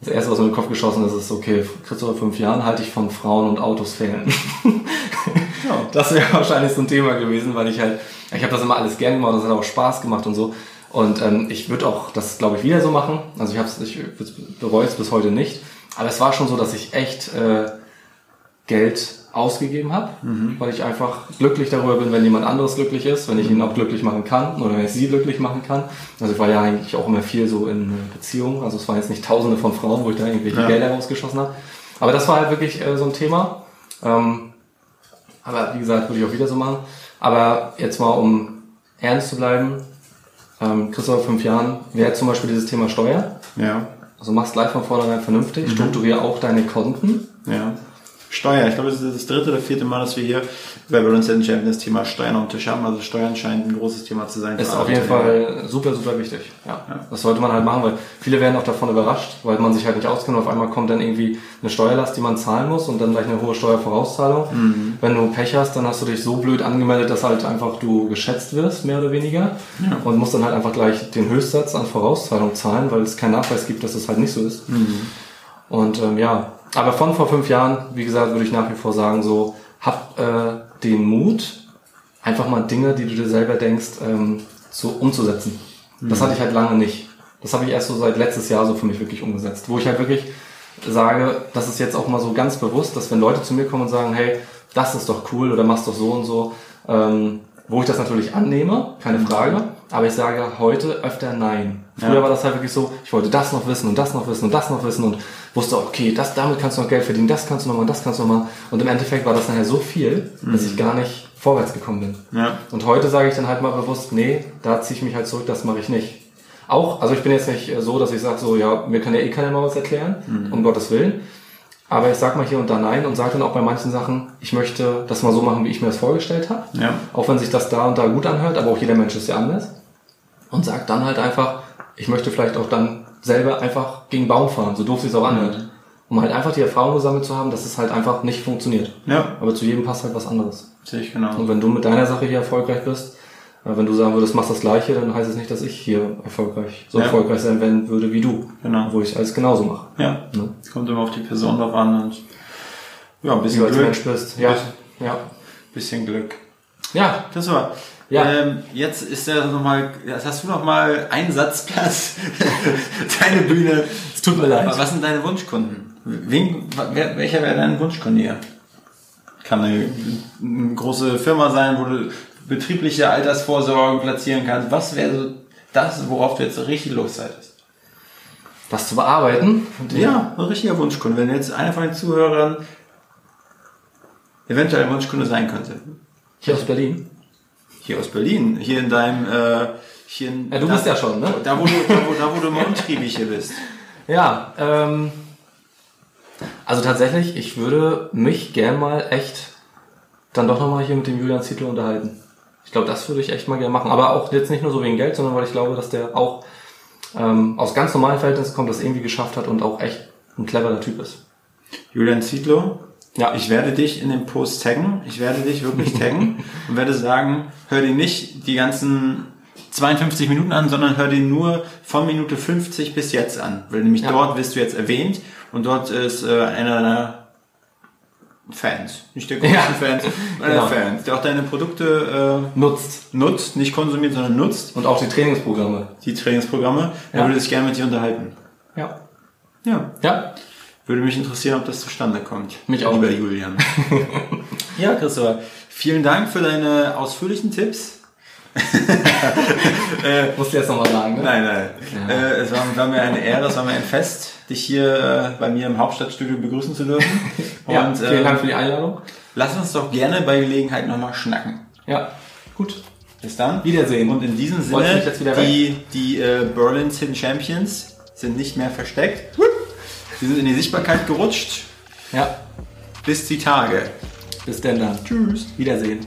Speaker 4: das erste, was mir in den Kopf geschossen ist, ist, okay, Christopher fünf Jahren halte ich von Frauen und Autos fehlen. Das wäre wahrscheinlich so ein Thema gewesen, weil ich halt, ich habe das immer alles gern gemacht, das hat auch Spaß gemacht und so. Und ähm, ich würde auch das, glaube ich, wieder so machen. Also ich habe es, ich bereue es bis heute nicht. Aber es war schon so, dass ich echt äh, Geld ausgegeben habe,
Speaker 3: Mhm.
Speaker 4: weil ich einfach glücklich darüber bin, wenn jemand anderes glücklich ist, wenn ich
Speaker 3: Mhm.
Speaker 4: ihn auch glücklich machen kann oder wenn ich sie glücklich machen kann. Also ich war ja eigentlich auch immer viel so in äh, Beziehungen, also es waren jetzt nicht tausende von Frauen, wo ich da irgendwelche
Speaker 3: Ja.
Speaker 4: Gelder rausgeschossen habe. Aber das war halt wirklich äh, so ein Thema. Ähm, aber wie gesagt, würde ich auch wieder so machen. Aber jetzt mal, um ernst zu bleiben, ähm, Christoph, fünf Jahren wäre zum Beispiel dieses Thema Steuer.
Speaker 3: Ja.
Speaker 4: Also machst gleich von vornherein vernünftig,
Speaker 3: Mhm.
Speaker 4: strukturiere auch deine Konten.
Speaker 3: Ja. Steuer. Ich glaube, das ist das dritte oder vierte Mal, dass wir hier bei Balance Champion das Thema Steuern dem Tisch haben. Also Steuern scheint ein großes Thema zu sein.
Speaker 4: Ist auf jeden. Fall super, super wichtig. Ja.
Speaker 3: Ja.
Speaker 4: Das sollte man halt machen, weil viele werden auch davon überrascht, weil man sich halt nicht auskennt. Auf einmal kommt dann irgendwie eine Steuerlast, die man zahlen muss und dann gleich eine hohe Steuervorauszahlung.
Speaker 3: Mhm.
Speaker 4: Wenn du Pech hast, dann hast du dich so blöd angemeldet, dass halt einfach du geschätzt wirst, mehr oder weniger.
Speaker 3: Ja.
Speaker 4: Und musst dann halt einfach gleich den Höchstsatz an Vorauszahlung zahlen, weil es keinen Nachweis gibt, dass es halt nicht so ist.
Speaker 3: Mhm.
Speaker 4: Und ähm, ja, aber von vor fünf Jahren, wie gesagt, würde ich nach wie vor sagen, so, hab äh, den Mut, einfach mal Dinge, die du dir selber denkst, ähm, so umzusetzen. Das hatte ich halt lange nicht. Das habe ich erst so seit letztes Jahr so für mich wirklich umgesetzt, wo ich halt wirklich sage, das ist jetzt auch mal so ganz bewusst, dass wenn Leute zu mir kommen und sagen, hey, das ist doch cool oder machst doch so und so, ähm, wo ich das natürlich annehme, keine Frage, aber ich sage heute öfter nein. Früher
Speaker 3: Ja.
Speaker 4: war das halt wirklich so, ich wollte das noch wissen und das noch wissen und das noch wissen und wusste, okay, das, damit kannst du noch Geld verdienen, das kannst du noch mal, das kannst du noch mal. Und im Endeffekt war das nachher so viel, dass ich gar nicht vorwärts gekommen bin.
Speaker 3: Ja.
Speaker 4: Und heute sage ich dann halt mal bewusst, nee, da ziehe ich mich halt zurück, das mache ich nicht. Auch, also ich bin jetzt nicht so, dass ich sage so, ja, mir kann ja eh keiner mal was erklären, um Gottes Willen. Aber ich sag mal hier und da nein und sage dann auch bei manchen Sachen, ich möchte das mal so machen, wie ich mir das vorgestellt habe.
Speaker 3: Ja.
Speaker 4: Auch wenn sich das da und da gut anhört, aber auch jeder Mensch ist ja anders. Und sag dann halt einfach, ich möchte vielleicht auch dann selber einfach gegen Baum fahren, so doof sich auch anhört. Um halt einfach die Erfahrung gesammelt zu haben, dass es halt einfach nicht funktioniert.
Speaker 3: Ja.
Speaker 4: Aber zu jedem passt halt was anderes.
Speaker 3: Sehe ich genau.
Speaker 4: Und wenn du mit deiner Sache hier erfolgreich bist, wenn du sagen würdest, machst das Gleiche, dann heißt es nicht, dass ich hier erfolgreich, so
Speaker 3: Ja.
Speaker 4: erfolgreich sein werden würde wie du.
Speaker 3: Genau.
Speaker 4: Wo ich alles genauso mache.
Speaker 3: Ja.
Speaker 4: Ne?
Speaker 3: Es kommt immer auf die Person drauf an und ja, ein
Speaker 4: Wie
Speaker 3: bisschen
Speaker 4: du als
Speaker 3: Glück.
Speaker 4: Mensch bist. Ja. Ja.
Speaker 3: Bisschen Glück.
Speaker 4: Ja.
Speaker 3: Christopher,
Speaker 4: Ja.
Speaker 3: ähm, jetzt ist ja nochmal, jetzt hast du nochmal einen Satzplatz, deine Bühne.
Speaker 4: Es tut mir leid.
Speaker 3: Was sind deine Wunschkunden? Wen, wer, welcher wäre dein Wunschkunde hier? Kann eine, eine große Firma sein, wo du betriebliche Altersvorsorge platzieren kannst. Was wäre so das, worauf du jetzt richtig Lust hättest?
Speaker 4: Was zu bearbeiten. Und
Speaker 3: Ja, ein richtiger Wunschkunde. Wenn jetzt einer von den Zuhörern eventuell ein Wunschkunde sein könnte.
Speaker 4: Hier aus Berlin.
Speaker 3: Hier aus Berlin, hier in deinem, äh, hier in,
Speaker 4: Ja, du
Speaker 3: da,
Speaker 4: bist ja schon, ne?
Speaker 3: Da, wo du, da, wo, da, wo du mal untriebig hier bist.
Speaker 4: Ja, ähm, also tatsächlich, ich würde mich gern mal echt dann doch nochmal hier mit dem Julian Zietlow unterhalten. Ich glaube, das würde ich echt mal gerne machen. Aber auch jetzt nicht nur so wegen Geld, sondern weil ich glaube, dass der auch ähm, aus ganz normalen Verhältnissen kommt, das irgendwie geschafft hat und auch echt ein cleverer Typ ist.
Speaker 3: Julian Zietlow,
Speaker 4: Ja,
Speaker 3: ich werde dich in dem Post taggen. Ich werde dich wirklich taggen und werde sagen, hör dir nicht die ganzen 52 Minuten an, sondern hör dir nur von Minute 50 bis jetzt an. Weil nämlich
Speaker 4: Ja.
Speaker 3: dort wirst du jetzt erwähnt und dort ist äh, einer deiner Fans, nicht der größten
Speaker 4: Ja.
Speaker 3: Fans, einer
Speaker 4: Genau.
Speaker 3: Fans, der auch deine Produkte
Speaker 4: nutzt.
Speaker 3: äh, nutzt, nicht konsumiert, sondern nutzt,
Speaker 4: Und auch die Trainingsprogramme.
Speaker 3: die Trainingsprogramme. Er
Speaker 4: Ja.
Speaker 3: würde sich gerne mit dir unterhalten.
Speaker 4: Ja.
Speaker 3: Ja,
Speaker 4: Ja.
Speaker 3: würde mich interessieren, ob das zustande kommt.
Speaker 4: Mich auch.
Speaker 3: Lieber Julian. ja, Christopher, vielen Dank für deine ausführlichen Tipps.
Speaker 4: Musst du jetzt nochmal sagen, ne?
Speaker 3: Nein, nein.
Speaker 4: Ja.
Speaker 3: Äh, es war, war mir eine Ehre, es war mir ein Fest, dich hier äh, bei mir im Hauptstadtstudio begrüßen zu dürfen. Und
Speaker 4: Ja, vielen
Speaker 3: äh,
Speaker 4: Dank für die Einladung.
Speaker 3: lass uns doch gerne bei Gelegenheit nochmal schnacken.
Speaker 4: Ja, gut.
Speaker 3: Bis dann.
Speaker 4: Wiedersehen.
Speaker 3: Und in diesem Sinne, die, die äh, Berlin's Hidden Champions sind nicht mehr versteckt. Sie sind in die Sichtbarkeit gerutscht.
Speaker 4: Ja,
Speaker 3: Bis die Tage.
Speaker 4: bis denn dann.
Speaker 3: Tschüss.
Speaker 4: Wiedersehen.